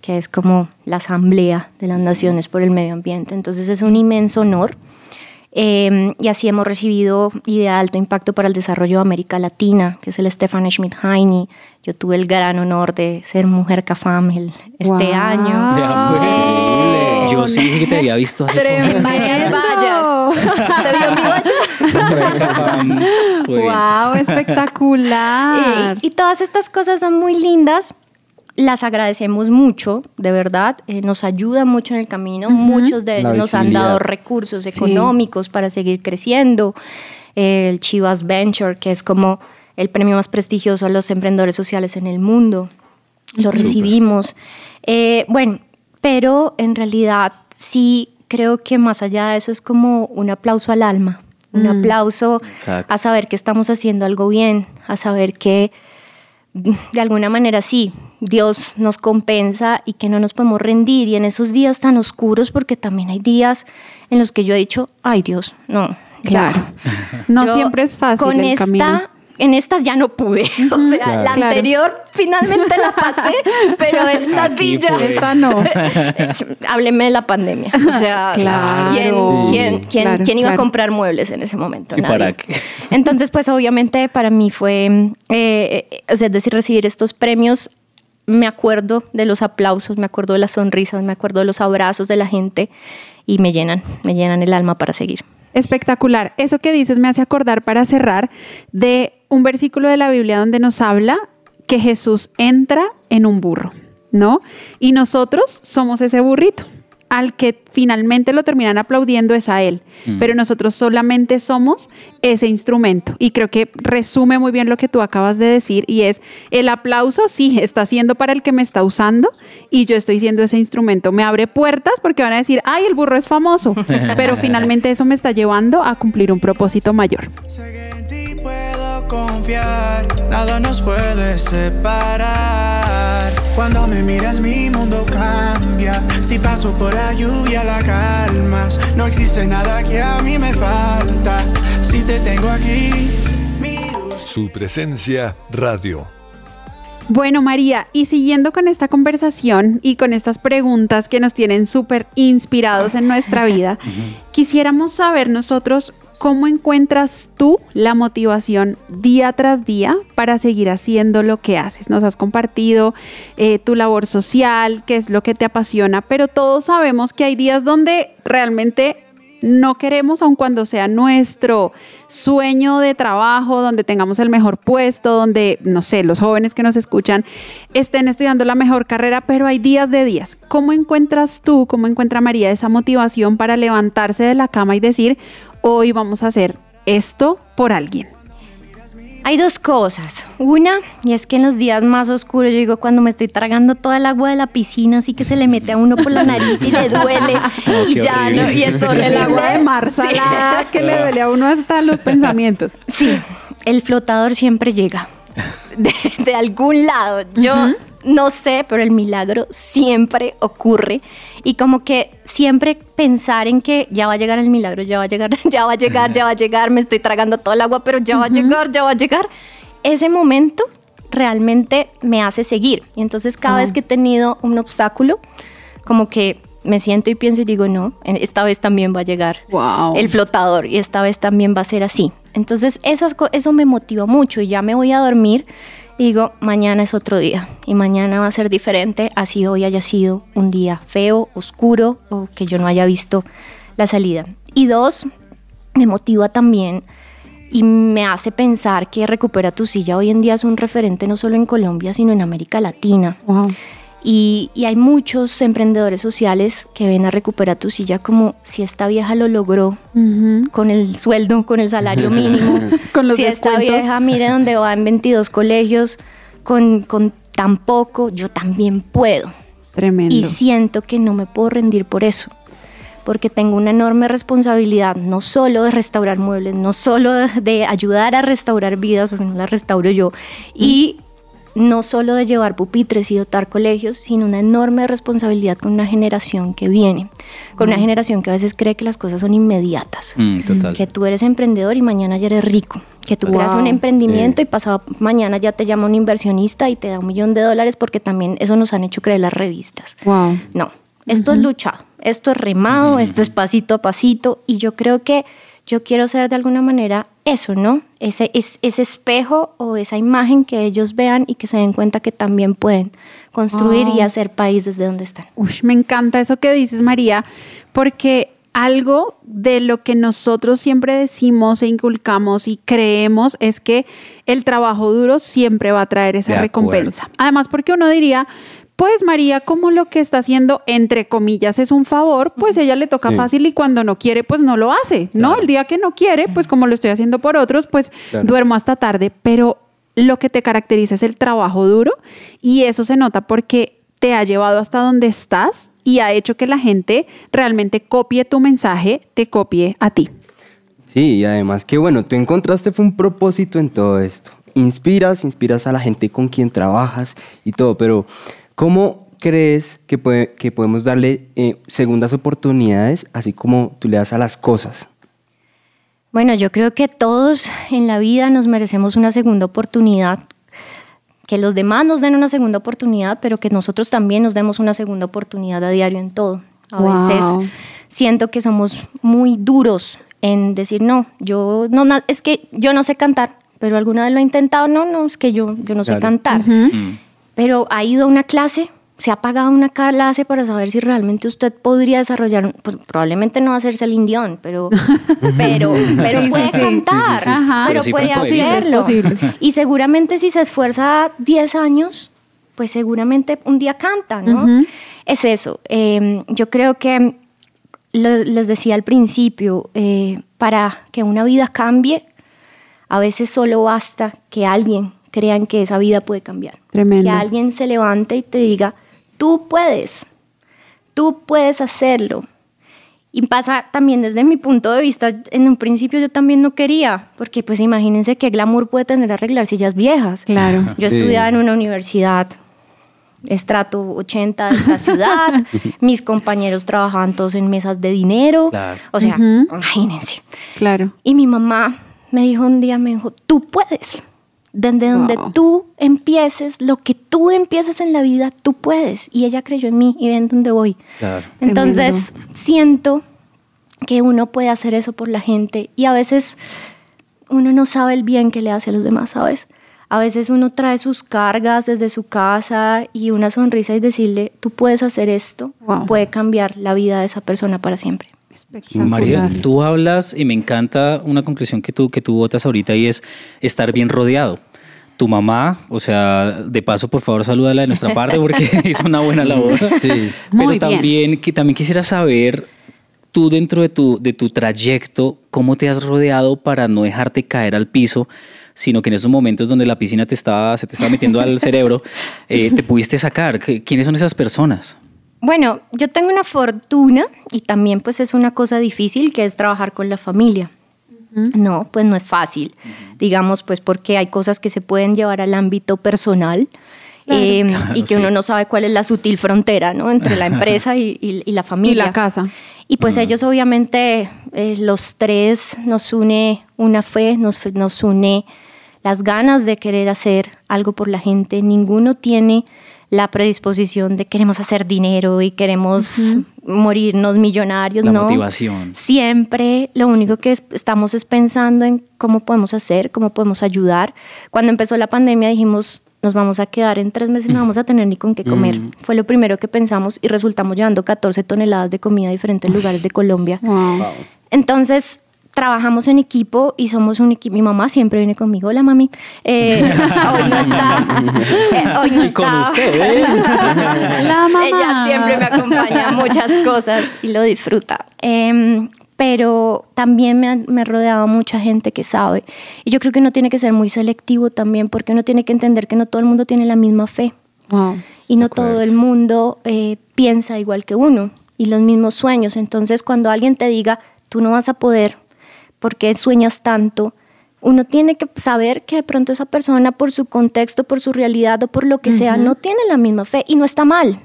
Speaker 7: que es como la Asamblea de las Naciones por el Medio Ambiente. Entonces es un inmenso honor. Eh, y así hemos recibido y de alto impacto para el desarrollo de América Latina, que es el Stefan Schmidt Heine. Yo tuve el gran honor de ser mujer CAFAM el- este
Speaker 2: Guau.
Speaker 7: año.
Speaker 3: Vea, pues, yo sí dije que te había visto hace poco.
Speaker 7: Varias vallas. ¿Usted vio mi valla?
Speaker 2: Wow, espectacular.
Speaker 7: Eh, y todas estas cosas son muy lindas. Las agradecemos mucho, de verdad. eh, nos ayudan mucho en el camino. Muchos de ellos nos han dado recursos económicos para seguir creciendo. El Chivas Venture, que es como el premio más prestigioso a los emprendedores sociales en el mundo. Lo recibimos. Eh, bueno, pero en realidad sí creo que más allá de eso es como un aplauso al alma. Un aplauso
Speaker 3: Exacto.
Speaker 7: a saber que estamos haciendo algo bien, a saber que de alguna manera sí, Dios nos compensa y que no nos podemos rendir. Y en esos días tan oscuros, porque también hay días en los que yo he dicho, ay Dios, no.
Speaker 2: Claro. No siempre es fácil
Speaker 7: con
Speaker 2: el
Speaker 7: esta,
Speaker 2: camino.
Speaker 7: En estas ya no pude. [LAUGHS] O sea, la
Speaker 2: Claro.
Speaker 7: anterior finalmente la pasé, pero esta
Speaker 3: Aquí
Speaker 7: sí ya.
Speaker 2: Esta no. [LAUGHS]
Speaker 7: Hábleme de la pandemia. O sea, [LAUGHS]
Speaker 2: Claro.
Speaker 7: ¿quién,
Speaker 2: Sí.
Speaker 7: quién- quién-
Speaker 2: Claro,
Speaker 7: quién iba
Speaker 2: claro.
Speaker 7: a comprar muebles en ese momento?
Speaker 3: Sí,
Speaker 7: Nadie.
Speaker 3: ¿para qué?
Speaker 7: Entonces, pues obviamente para mí fue, eh, eh, o sea, es decir, recibir estos premios, me acuerdo de los aplausos, me acuerdo de las sonrisas, me acuerdo de los abrazos de la gente y me llenan, me llenan el alma para seguir.
Speaker 2: Espectacular. Eso que dices me hace acordar para cerrar de un versículo de la Biblia donde nos habla que Jesús entra en un burro, ¿no? Y nosotros somos ese burrito al que finalmente lo terminan aplaudiendo es a él,
Speaker 3: Mm.
Speaker 2: pero nosotros solamente somos ese instrumento. Y creo que resume muy bien lo que tú acabas de decir y es, el aplauso sí está siendo para el que me está usando y yo estoy siendo ese instrumento. Me abre puertas porque van a decir, ay, el burro es famoso, [LAUGHS] pero finalmente eso me está llevando a cumplir un propósito mayor.
Speaker 8: Confiar, nada nos puede separar. Cuando me miras mi mundo cambia, si paso por la lluvia la calmas. No existe nada que a mí me falta, si te tengo aquí, mi dulce.
Speaker 6: Su presencia radio.
Speaker 2: Bueno, María, y siguiendo con esta conversación y con estas preguntas que nos tienen súper inspirados en nuestra [LAUGHS] vida, quisiéramos saber nosotros cómo encuentras tú la motivación día tras día para seguir haciendo lo que haces. Nos has compartido eh, tu labor social, qué es lo que te apasiona, pero todos sabemos que hay días donde realmente no queremos, aun cuando sea nuestro sueño de trabajo, donde tengamos el mejor puesto, donde, no sé, los jóvenes que nos escuchan estén estudiando la mejor carrera, pero hay días de días. ¿Cómo encuentras tú, cómo encuentra María esa motivación para levantarse de la cama y decir, hoy vamos a hacer esto por alguien?
Speaker 7: Hay dos cosas. Una, y es que en los días más oscuros, yo digo, cuando me estoy tragando toda el agua de la piscina, así que se le mete a uno por la nariz y le duele. [LAUGHS]
Speaker 3: Oh,
Speaker 7: y ya,
Speaker 3: horrible.
Speaker 7: ¿no? Y es
Speaker 2: El
Speaker 7: horrible.
Speaker 2: agua de mar salada que le duele a uno hasta los [LAUGHS] pensamientos.
Speaker 7: Sí, el flotador siempre llega. De, de algún lado. Yo no sé, pero el milagro siempre ocurre. Y como que siempre pensar en que ya va a llegar el milagro, ya va a llegar, [LAUGHS] ya va a llegar, ya va a llegar, me estoy tragando todo el agua, pero ya va a llegar, ya va a llegar. Ese momento realmente me hace seguir. Y entonces cada vez que he tenido un obstáculo, como que me siento y pienso y digo, no, esta vez también va a llegar
Speaker 2: Wow.
Speaker 7: el flotador y esta vez también va a ser así. Entonces esas eso me motiva mucho y ya me voy a dormir digo, mañana es otro día y mañana va a ser diferente, así hoy haya sido un día feo, oscuro o que yo no haya visto la salida. Y dos, me motiva también y me hace pensar que Recupera tu silla hoy en día es un referente no solo en Colombia, sino en América Latina. Y, y hay muchos emprendedores sociales que ven a Recupera tu silla como si esta vieja lo logró con el sueldo, con el salario mínimo. [LAUGHS]
Speaker 2: Con los
Speaker 7: si esta vieja mire dónde va en 22 colegios con, con tan poco, yo también puedo.
Speaker 2: Tremendo.
Speaker 7: Y siento que no me puedo rendir por eso. Porque tengo una enorme responsabilidad, no solo de restaurar muebles, no solo de, de ayudar a restaurar vidas, porque no las restauro yo, y no solo de llevar pupitres y dotar colegios, sino una enorme responsabilidad con una generación que viene, con una generación que a veces cree que las cosas son inmediatas
Speaker 3: Mm, total.
Speaker 7: que tú eres emprendedor y mañana ya eres rico, que tú creas un emprendimiento y pasado mañana ya te llama un inversionista y te da un millón de dólares porque también eso nos han hecho creer las revistas.
Speaker 2: Wow.
Speaker 7: No, esto es luchado, esto es remado, esto es pasito a pasito y yo creo que yo quiero ser de alguna manera eso, ¿no? Ese, es, ese espejo o esa imagen que ellos vean y que se den cuenta que también pueden construir y
Speaker 2: Wow.
Speaker 7: hacer país desde donde están.
Speaker 2: Uy, me encanta eso que dices, María, porque algo de lo que nosotros siempre decimos e inculcamos y creemos es que el trabajo duro siempre va a traer esa
Speaker 3: De acuerdo.
Speaker 2: recompensa. Además, porque uno diría, pues María, como lo que está haciendo, entre comillas, es un favor, pues ella le toca
Speaker 4: Sí.
Speaker 2: fácil y cuando no quiere, pues no lo hace, ¿no?
Speaker 3: Claro.
Speaker 2: El día que no quiere, pues como lo estoy haciendo por otros, pues
Speaker 4: Claro.
Speaker 2: duermo hasta tarde, pero lo que te caracteriza es el trabajo duro y eso se nota porque te ha llevado hasta donde estás y ha hecho que la gente realmente copie tu mensaje, te copie a ti.
Speaker 4: Sí, y además que bueno, tú encontraste fue un propósito en todo esto. Inspiras, inspiras a la gente con quien trabajas y todo, pero ¿cómo crees que, puede- que podemos darle eh, segundas oportunidades así como tú le das a las cosas?
Speaker 7: Bueno, yo creo que todos en la vida nos merecemos una segunda oportunidad. Que los demás nos den una segunda oportunidad, pero que nosotros también nos demos una segunda oportunidad a diario en todo. A
Speaker 2: Wow.
Speaker 7: veces siento que somos muy duros en decir, no, yo no, es que yo no sé cantar, pero alguna vez lo he intentado, no, no, es que yo, yo no sé
Speaker 4: Claro.
Speaker 7: cantar.
Speaker 3: Mm.
Speaker 7: Pero ha ido a una clase ¿Se ha pagado una clase para saber si realmente usted podría desarrollar? Pues probablemente no hacerse el indión, pero, pero, pero
Speaker 2: Sí,
Speaker 7: puede
Speaker 2: sí,
Speaker 7: cantar,
Speaker 2: Sí, sí, sí.
Speaker 7: pero
Speaker 3: Pero sí,
Speaker 7: puede hacerlo. Y seguramente si se esfuerza 10 años, pues seguramente un día canta, ¿no? Es eso. Eh, yo creo que lo- les decía al principio, eh, para que una vida cambie, a veces solo basta que alguien crea en que esa vida puede cambiar.
Speaker 2: Tremendo.
Speaker 7: Que alguien se levante y te diga, tú puedes, tú puedes hacerlo. Y pasa también desde mi punto de vista, en un principio yo también no quería, porque pues imagínense qué glamour puede tener arreglar sillas viejas.
Speaker 2: Claro.
Speaker 7: Yo
Speaker 4: Sí.
Speaker 7: estudiaba en una universidad estrato 80 de esta ciudad, [LAUGHS] mis compañeros trabajaban todos en mesas de dinero,
Speaker 3: Claro.
Speaker 7: o sea,
Speaker 2: Ujú.
Speaker 7: imagínense.
Speaker 2: Claro.
Speaker 7: Y mi mamá me dijo un día, me dijo, tú puedes. Desde donde
Speaker 2: Wow.
Speaker 7: tú empieces, lo que tú empieces en la vida, tú puedes. Y ella creyó en mí y ven dónde voy.
Speaker 3: Claro.
Speaker 7: Entonces, siento que uno puede hacer eso por la gente y a veces uno no sabe el bien que le hace a los demás, ¿sabes? A veces uno trae sus cargas desde su casa y una sonrisa y decirle, tú puedes hacer esto,
Speaker 2: Wow.
Speaker 7: puede cambiar la vida de esa persona para siempre.
Speaker 3: María, tú hablas y me encanta una conclusión que tú, que tú botas ahorita y es estar bien rodeado. Tu mamá, o sea, de paso, por favor, salúdala de nuestra parte porque [LAUGHS] hizo una buena labor.
Speaker 4: Sí.
Speaker 3: Pero
Speaker 2: Muy bien.
Speaker 3: también, que también quisiera saber, tú dentro de tu, de tu trayecto, cómo te has rodeado para no dejarte caer al piso, sino que en esos momentos donde la piscina te estaba, se te estaba metiendo al [LAUGHS] cerebro, eh, te pudiste sacar. ¿Qué- ¿Quiénes son esas personas?
Speaker 7: Bueno, yo tengo una fortuna y también pues es una cosa difícil que es trabajar con la familia. No, pues no es fácil, digamos, pues porque hay cosas que se pueden llevar al ámbito personal eh,
Speaker 3: Claro,
Speaker 7: y que
Speaker 3: sí.
Speaker 7: uno no sabe cuál es la sutil frontera, ¿no? Entre la empresa y, y- y la
Speaker 2: Y
Speaker 7: familia.
Speaker 2: la casa.
Speaker 7: Y pues ellos obviamente, eh, los tres nos une una fe, nos, nos une las ganas de querer hacer algo por la gente. Ninguno tiene la predisposición de queremos hacer dinero y queremos morirnos millonarios,
Speaker 3: La
Speaker 7: ¿no?
Speaker 3: motivación.
Speaker 7: Siempre lo único que es- estamos es pensando en cómo podemos hacer, cómo podemos ayudar. Cuando empezó la pandemia dijimos, nos vamos a quedar en tres meses, no vamos a tener ni con qué comer. Fue lo primero que pensamos y resultamos llevando 14 toneladas de comida a diferentes lugares de Colombia.
Speaker 2: Wow.
Speaker 7: Entonces, trabajamos en equipo y somos un equipo. Mi mamá siempre viene conmigo. Hola, mami. Eh, [LAUGHS] hoy no está. Eh, hoy no
Speaker 3: Y con
Speaker 7: está.
Speaker 3: ustedes. [LAUGHS]
Speaker 2: La mamá.
Speaker 7: Ella siempre me acompaña a muchas cosas y lo disfruta. Em, pero también me, han- me he rodeado mucha gente que sabe. Y yo creo que uno tiene que ser muy selectivo también, porque uno tiene que entender que no todo el mundo tiene la misma fe.
Speaker 2: Wow.
Speaker 7: Y no todo el mundo eh, piensa igual que uno y los mismos sueños. Entonces, cuando alguien te diga, tú no vas a poder porque sueñas tanto, uno tiene que saber que de pronto esa persona, por su contexto, por su realidad o por lo que sea, no tiene la misma fe y no está mal.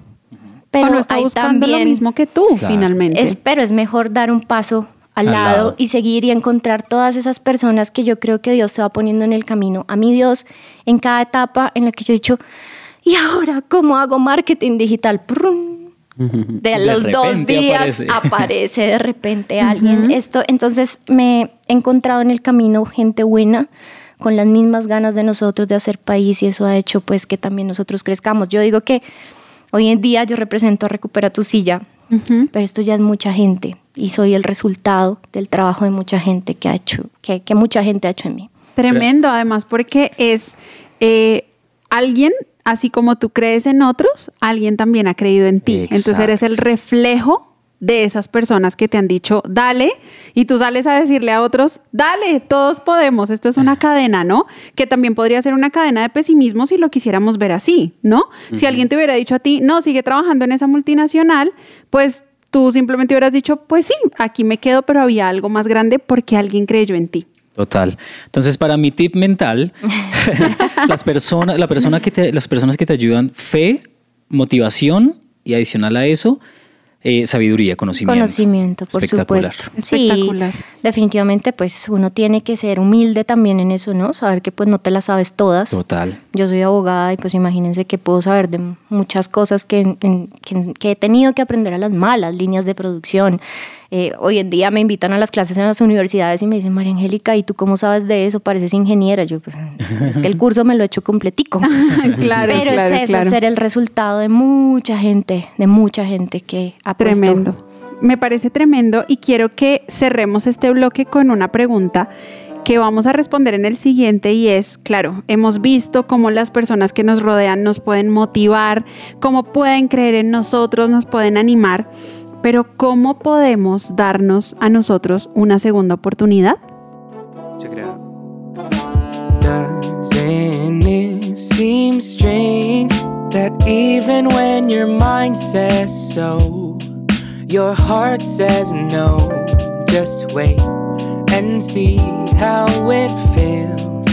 Speaker 7: Pero
Speaker 2: o no está
Speaker 7: hay
Speaker 2: buscando lo mismo que tú,
Speaker 3: Claro.
Speaker 2: finalmente.
Speaker 7: es, pero es mejor dar un paso al,
Speaker 3: Al
Speaker 7: lado,
Speaker 3: lado.
Speaker 7: y seguir y encontrar todas esas personas que yo creo que Dios te va poniendo en el camino. A mí Dios, en cada etapa en la que yo he dicho, ¿y ahora cómo hago marketing digital? De
Speaker 3: De
Speaker 7: los dos días
Speaker 3: aparece. [LAUGHS]
Speaker 7: aparece. de repente alguien. Esto, entonces me he encontrado en el camino gente buena con las mismas ganas de nosotros de hacer país y eso ha hecho pues que también nosotros crezcamos. Yo digo que hoy en día yo represento a Recupera tu silla, pero esto ya es mucha gente y soy el resultado del trabajo de mucha gente que ha hecho, que, que mucha gente ha hecho en mí.
Speaker 2: Tremendo, además, porque es eh, alguien, así como tú crees en otros, alguien también ha creído en ti. Entonces eres el reflejo de esas personas que te han dicho, dale, y tú sales a decirle a otros, dale, todos podemos. Esto es una cadena, ¿no? Que también podría ser una cadena de pesimismo si lo quisiéramos ver así, ¿no? Si alguien te hubiera dicho a ti, no, sigue trabajando en esa multinacional, pues tú simplemente hubieras dicho, pues sí, aquí me quedo, pero había algo más grande porque alguien creyó en ti.
Speaker 3: Total. Entonces, para mi tip mental, [LAUGHS] [LAUGHS] las personas, la persona que te, las personas que te ayudan, fe, motivación y adicional a eso, eh, sabiduría, conocimiento.
Speaker 7: Conocimiento, por
Speaker 3: Espectacular.
Speaker 7: supuesto.
Speaker 2: Espectacular.
Speaker 7: Sí, definitivamente, pues uno tiene que ser humilde también en eso, ¿no? Saber que pues no te las sabes todas.
Speaker 3: Total.
Speaker 7: Yo soy abogada y pues imagínense que puedo saber de muchas cosas que, en- que- que he tenido que aprender a las malas, líneas de producción, Eh, hoy en día me invitan a las clases en las universidades y me dicen, María Angélica, ¿y tú cómo sabes de eso? Pareces ingeniera. Yo, pues, es que el [LAUGHS] curso me lo he hecho completico. [LAUGHS]
Speaker 2: claro,
Speaker 7: Pero
Speaker 2: claro,
Speaker 7: es eso,
Speaker 2: claro.
Speaker 7: ser el resultado de mucha gente, de mucha gente que apostó.
Speaker 2: Tremendo. Me parece tremendo y quiero que cerremos este bloque con una pregunta que vamos a responder en el siguiente y es, claro, hemos visto cómo las personas que nos rodean nos pueden motivar, cómo pueden creer en nosotros, nos pueden animar, pero ¿cómo podemos darnos a nosotros una segunda oportunidad?
Speaker 9: Check it out. Doesn't it seem strange that even when your mind says so, your heart says no? Just wait and see how it feels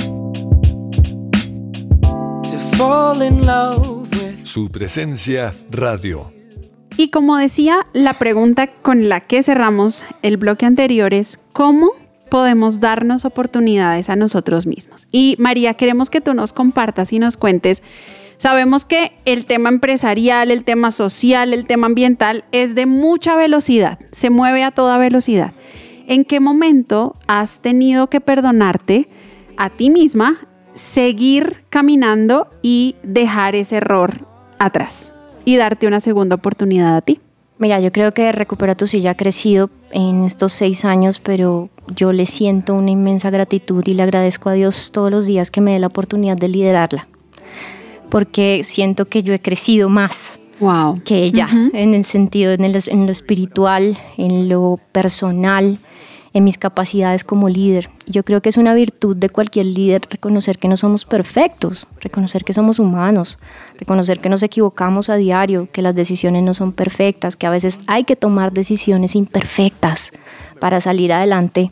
Speaker 9: to fall in love with.
Speaker 6: Su presencia radio.
Speaker 2: Y como decía, la pregunta con la que cerramos el bloque anterior es ¿cómo podemos darnos oportunidades a nosotros mismos? Y María, queremos que tú nos compartas y nos cuentes. Sabemos que el tema empresarial, el tema social, el tema ambiental es de mucha velocidad, se mueve a toda velocidad. ¿En qué momento has tenido que perdonarte a ti misma, seguir caminando y dejar ese error atrás? Y darte una segunda oportunidad a ti.
Speaker 7: Mira, yo creo que Recupera tu silla ha crecido en estos seis años, pero yo le siento una inmensa gratitud y le agradezco a Dios todos los días que me dé la oportunidad de liderarla, porque siento que yo he crecido más
Speaker 2: wow.
Speaker 7: que ella,
Speaker 2: Ujú.
Speaker 7: en el sentido, en, el- en lo espiritual, en lo personal, en mis capacidades como líder. Yo creo que es una virtud de cualquier líder reconocer que no somos perfectos, reconocer que somos humanos, reconocer que nos equivocamos a diario, que las decisiones no son perfectas, que a veces hay que tomar decisiones imperfectas para salir adelante.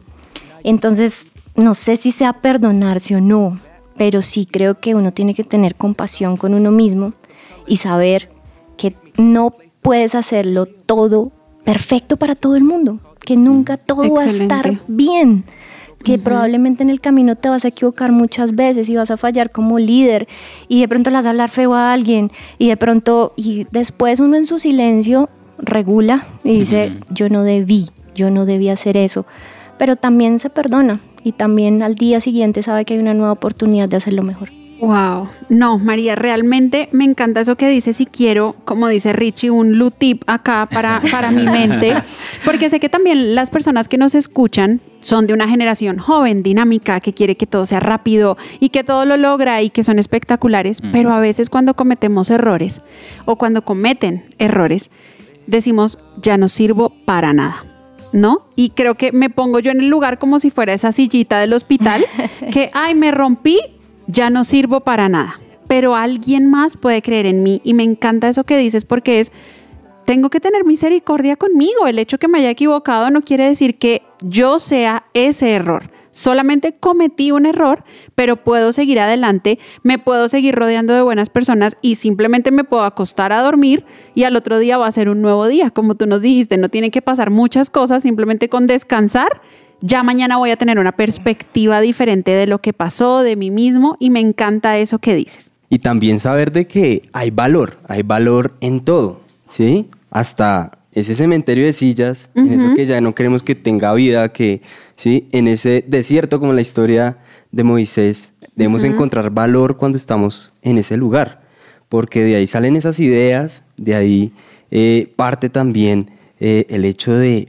Speaker 7: Entonces, no sé si sea perdonarse o no, pero sí creo que uno tiene que tener compasión con uno mismo y saber que no puedes hacerlo todo perfecto para todo el mundo, que nunca todo va a estar bien, que probablemente en el camino te vas a equivocar muchas veces y vas a fallar como líder y de pronto le vas a hablar feo a alguien y de pronto y después uno en su silencio regula y dice yo no debí, yo no debí hacer eso, pero también se perdona y también al día siguiente sabe que hay una nueva oportunidad de hacerlo mejor.
Speaker 2: Wow, no, María, realmente me encanta eso que dices y quiero, como dice Richie, un loot tip acá para, para mi mente, [LAUGHS] porque sé que también las personas que nos escuchan son de una generación joven, dinámica, que quiere que todo sea rápido y que todo lo logra y que son espectaculares, pero a veces cuando cometemos errores o cuando cometen errores, decimos, ya no sirvo para nada. ¿no? Y creo que me pongo yo en el lugar como si fuera esa sillita del hospital, [LAUGHS] que, ay, me rompí, ya no sirvo para nada. Pero alguien más puede creer en mí y me encanta eso que dices porque es, tengo que tener misericordia conmigo. El hecho que me haya equivocado no quiere decir que yo sea ese error. Solamente cometí un error, pero puedo seguir adelante, me puedo seguir rodeando de buenas personas y simplemente me puedo acostar a dormir y al otro día va a ser un nuevo día. Como tú nos dijiste, no tiene que pasar muchas cosas, simplemente con descansar, ya mañana voy a tener una perspectiva diferente de lo que pasó, de mí mismo y me encanta eso que dices.
Speaker 4: Y también saber de que hay valor, hay valor en todo, ¿sí? Hasta ese cementerio de sillas, en eso que ya no queremos que tenga vida, que, ¿sí? En ese desierto como la historia de Moisés, debemos encontrar valor cuando estamos en ese lugar, porque de ahí salen esas ideas, de ahí eh, parte también eh, el hecho de,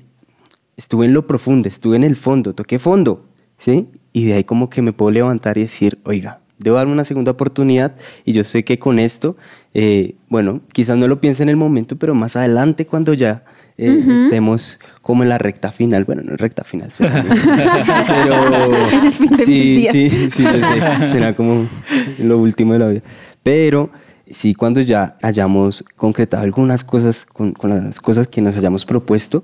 Speaker 4: estuve en lo profundo, estuve en el fondo, toqué fondo, ¿sí? Y de ahí como que me puedo levantar y decir, oiga, debo darme una segunda oportunidad y yo sé que con esto, eh, bueno, quizás no lo piense en el momento, pero más adelante cuando ya eh, estemos como en la recta final, bueno, no en recta final, [LAUGHS] pero [LAUGHS]
Speaker 2: fin
Speaker 4: sí, sí, sí, lo sé, será como lo último de la vida, pero sí cuando ya hayamos concretado algunas cosas con, con las cosas que nos hayamos propuesto,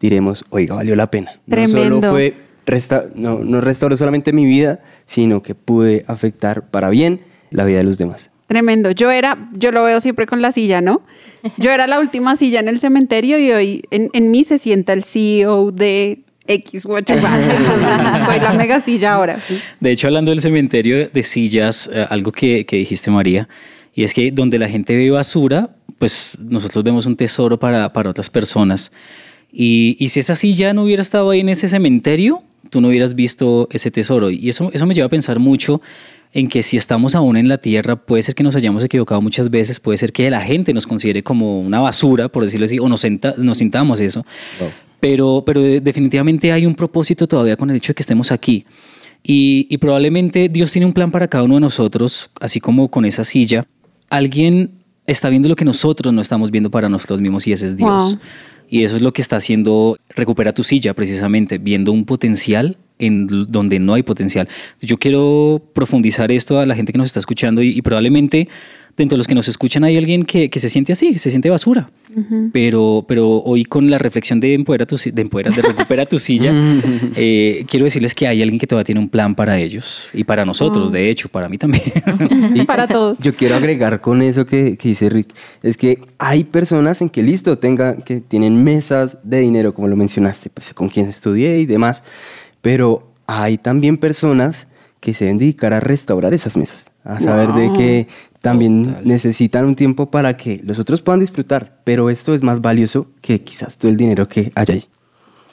Speaker 4: diremos, oiga, valió la pena. No
Speaker 2: Tremendo.
Speaker 4: solo fue resta- no, no restauró solamente mi vida, sino que pude afectar para bien la vida de los demás.
Speaker 2: Tremendo. Yo era, yo lo veo siempre con la silla, ¿no? [LAUGHS] Yo era la última silla en el cementerio y hoy en, en mí se sienta el CEO de X Y. [LAUGHS] Soy la mega silla ahora.
Speaker 3: De hecho, hablando del cementerio de sillas, eh, algo que, que dijiste, María, y es que donde la gente ve basura, pues nosotros vemos un tesoro para, para otras personas. Y, y si esa silla no hubiera estado ahí en ese cementerio, tú no hubieras visto ese tesoro. Y eso, eso me lleva a pensar mucho en que si estamos aún en la tierra, puede ser que nos hayamos equivocado muchas veces, puede ser que la gente nos considere como una basura, por decirlo así, o nos, senta- nos sintamos eso. Pero, pero de- definitivamente hay un propósito todavía con el hecho de que estemos aquí. Y, y probablemente Dios tiene un plan para cada uno de nosotros, así como con esa silla. Alguien está viendo lo que nosotros no estamos viendo para nosotros mismos y ese es Dios.
Speaker 2: Wow.
Speaker 3: Y eso es lo que está haciendo Recupera tu silla, precisamente, viendo un potencial en donde no hay potencial. Yo quiero profundizar esto a la gente que nos está escuchando y, y probablemente dentro de los que nos escuchan hay alguien que, que se siente así, se siente basura. pero, pero hoy con la reflexión de Empodera tu, de, Empodera- de Recupera tu silla, [LAUGHS] eh, quiero decirles que hay alguien que todavía tiene un plan para ellos y para nosotros,
Speaker 2: Oh.
Speaker 3: de hecho, para mí también. [LAUGHS]
Speaker 4: Y
Speaker 2: Para todos.
Speaker 4: Yo quiero agregar con eso que, que dice Rick, es que hay personas en que listo, tenga, que tienen mesas de dinero, como lo mencionaste, pues con quien estudié y demás, pero hay también personas que se deben dedicar a restaurar esas mesas, a saber de que también necesitan un tiempo para que los otros puedan disfrutar, pero esto es más valioso que quizás todo el dinero que hay ahí.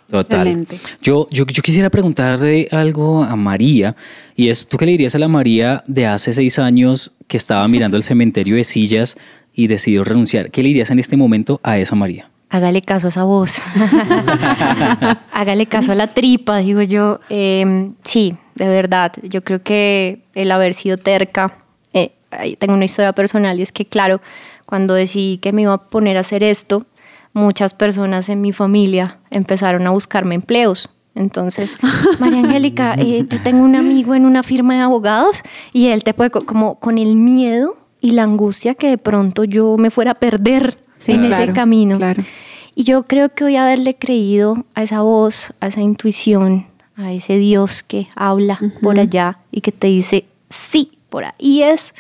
Speaker 3: Total. Yo, yo, yo quisiera preguntarle algo a María, y es, ¿tú qué le dirías a la María de hace seis años que estaba mirando el cementerio de sillas y decidió renunciar? ¿Qué le dirías en este momento a esa María?
Speaker 7: Hágale caso a esa voz. [LAUGHS] Hágale caso a la tripa, digo yo. Eh, sí, de verdad. Yo creo que el haber sido terca, tengo una historia personal y es que, claro, cuando decidí que me iba a poner a hacer esto, muchas personas en mi familia empezaron a buscarme empleos. Entonces, [LAUGHS] María Angélica, eh, yo tengo un amigo en una firma de abogados y él te puede, co- como con el miedo y la angustia que de pronto yo me fuera a perder
Speaker 2: Sí,
Speaker 7: en ese
Speaker 2: claro,
Speaker 7: camino.
Speaker 2: claro.
Speaker 7: Y yo creo que hoy haberle creído a esa voz, a esa intuición, a ese Dios que habla por allá y que te dice, sí, por ahí es,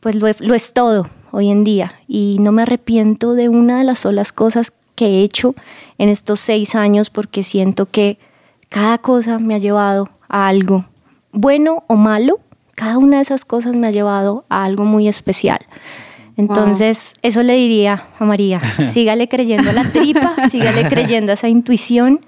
Speaker 7: pues lo, lo es todo hoy en día. Y no me arrepiento de una de las solas cosas que he hecho en estos seis años porque siento que cada cosa me ha llevado a algo, bueno o malo, cada una de esas cosas me ha llevado a algo muy especial. Entonces, eso le diría a María, [LAUGHS] sígale creyendo a la tripa, sígale creyendo a esa intuición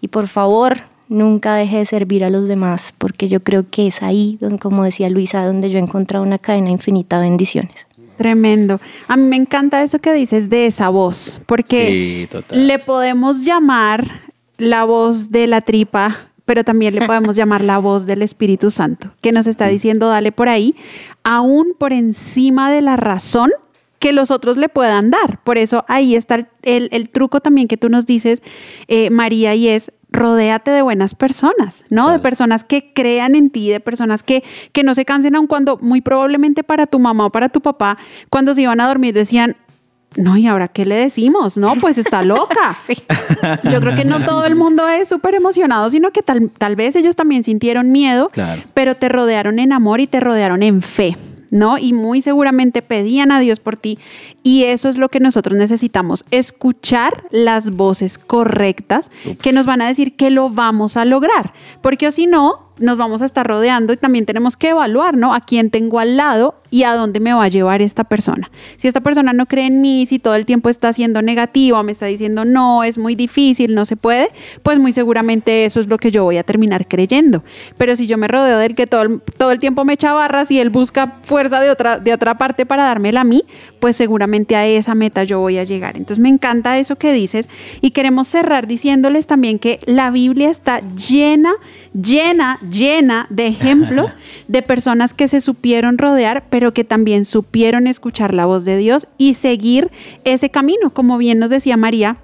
Speaker 7: y por favor, nunca deje de servir a los demás, porque yo creo que es ahí, donde, como decía Luisa, donde yo he encontrado una cadena infinita de bendiciones.
Speaker 2: Tremendo. A mí me encanta eso que dices de esa voz, porque
Speaker 3: Sí,
Speaker 2: le podemos llamar la voz de la tripa, pero también le podemos [LAUGHS] llamar la voz del Espíritu Santo, que nos está diciendo, dale por ahí, aún por encima de la razón que los otros le puedan dar. Por eso ahí está el, el- el truco también que tú nos dices, eh, María, y es rodéate de buenas personas, ¿no? De personas que crean en ti, de personas que, que no se cansen aun cuando muy probablemente para tu mamá o para tu papá, cuando se iban a dormir decían, no, ¿y ahora qué le decimos? No, pues está loca. [LAUGHS] Yo creo que no todo el mundo es súper emocionado, sino que tal, tal vez ellos también sintieron miedo,
Speaker 3: Claro.
Speaker 2: pero te rodearon en amor y te rodearon en fe. ¿No? Y muy seguramente pedían a Dios por ti. Y eso es lo que nosotros necesitamos, escuchar las voces correctas que nos van a decir que lo vamos a lograr. Porque o si no, nos vamos a estar rodeando y también tenemos que evaluar, ¿no? A quién tengo al lado y a dónde me va a llevar esta persona. Si esta persona no cree en mí, si todo el tiempo está siendo negativa, me está diciendo no, es muy difícil, no se puede, pues muy seguramente eso es lo que yo voy a terminar creyendo. Pero si yo me rodeo del que todo el, todo el tiempo me echa barras y él busca fuerza de otra, de otra parte para dármela a mí, pues seguramente a esa meta yo voy a llegar. Entonces me encanta eso que dices y queremos cerrar diciéndoles también que la Biblia está llena, llena, llena de ejemplos [LAUGHS] de personas que se supieron rodear, pero que también supieron escuchar la voz de Dios y seguir ese camino, como bien nos decía María.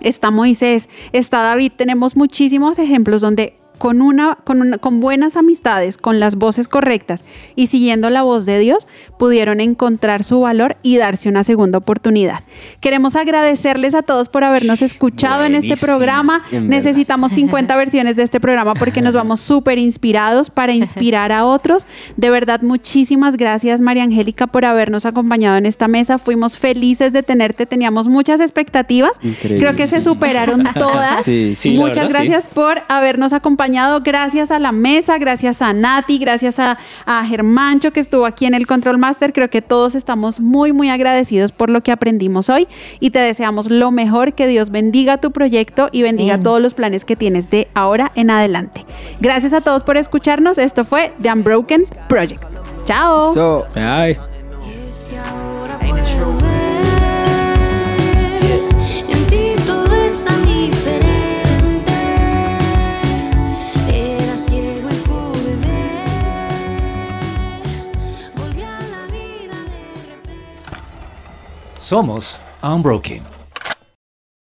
Speaker 2: Está Moisés, está David, tenemos muchísimos ejemplos donde con, una, con, una, con buenas amistades, con las voces correctas y siguiendo la voz de Dios, pudieron encontrar su valor y darse una segunda oportunidad. Queremos agradecerles a todos por habernos escuchado en este
Speaker 3: Buenísimo.
Speaker 2: programa.
Speaker 4: En.
Speaker 2: Necesitamos 50 versiones de este programa porque nos vamos súper inspirados para inspirar a otros. De verdad, muchísimas gracias, María Angélica, por habernos acompañado en esta mesa. Fuimos felices de tenerte, teníamos muchas expectativas.
Speaker 4: Increíble,
Speaker 2: Creo que se
Speaker 4: sí.
Speaker 2: superaron [LAUGHS] todas.
Speaker 4: Sí,
Speaker 3: sí,
Speaker 2: Muchas
Speaker 3: verdad, sí.
Speaker 2: gracias por habernos acompañado acompañado. Gracias a la mesa, gracias a Nati, gracias a, a Germancho que estuvo aquí en el Control Master. Creo que todos estamos muy, muy agradecidos por lo que aprendimos hoy y te deseamos lo mejor. Que Dios bendiga tu proyecto y bendiga todos los planes que tienes de ahora en adelante. Gracias a todos por escucharnos. Esto fue The Unbroken Project. Chao.
Speaker 4: So,
Speaker 3: Ay.
Speaker 1: Somos Unbroken.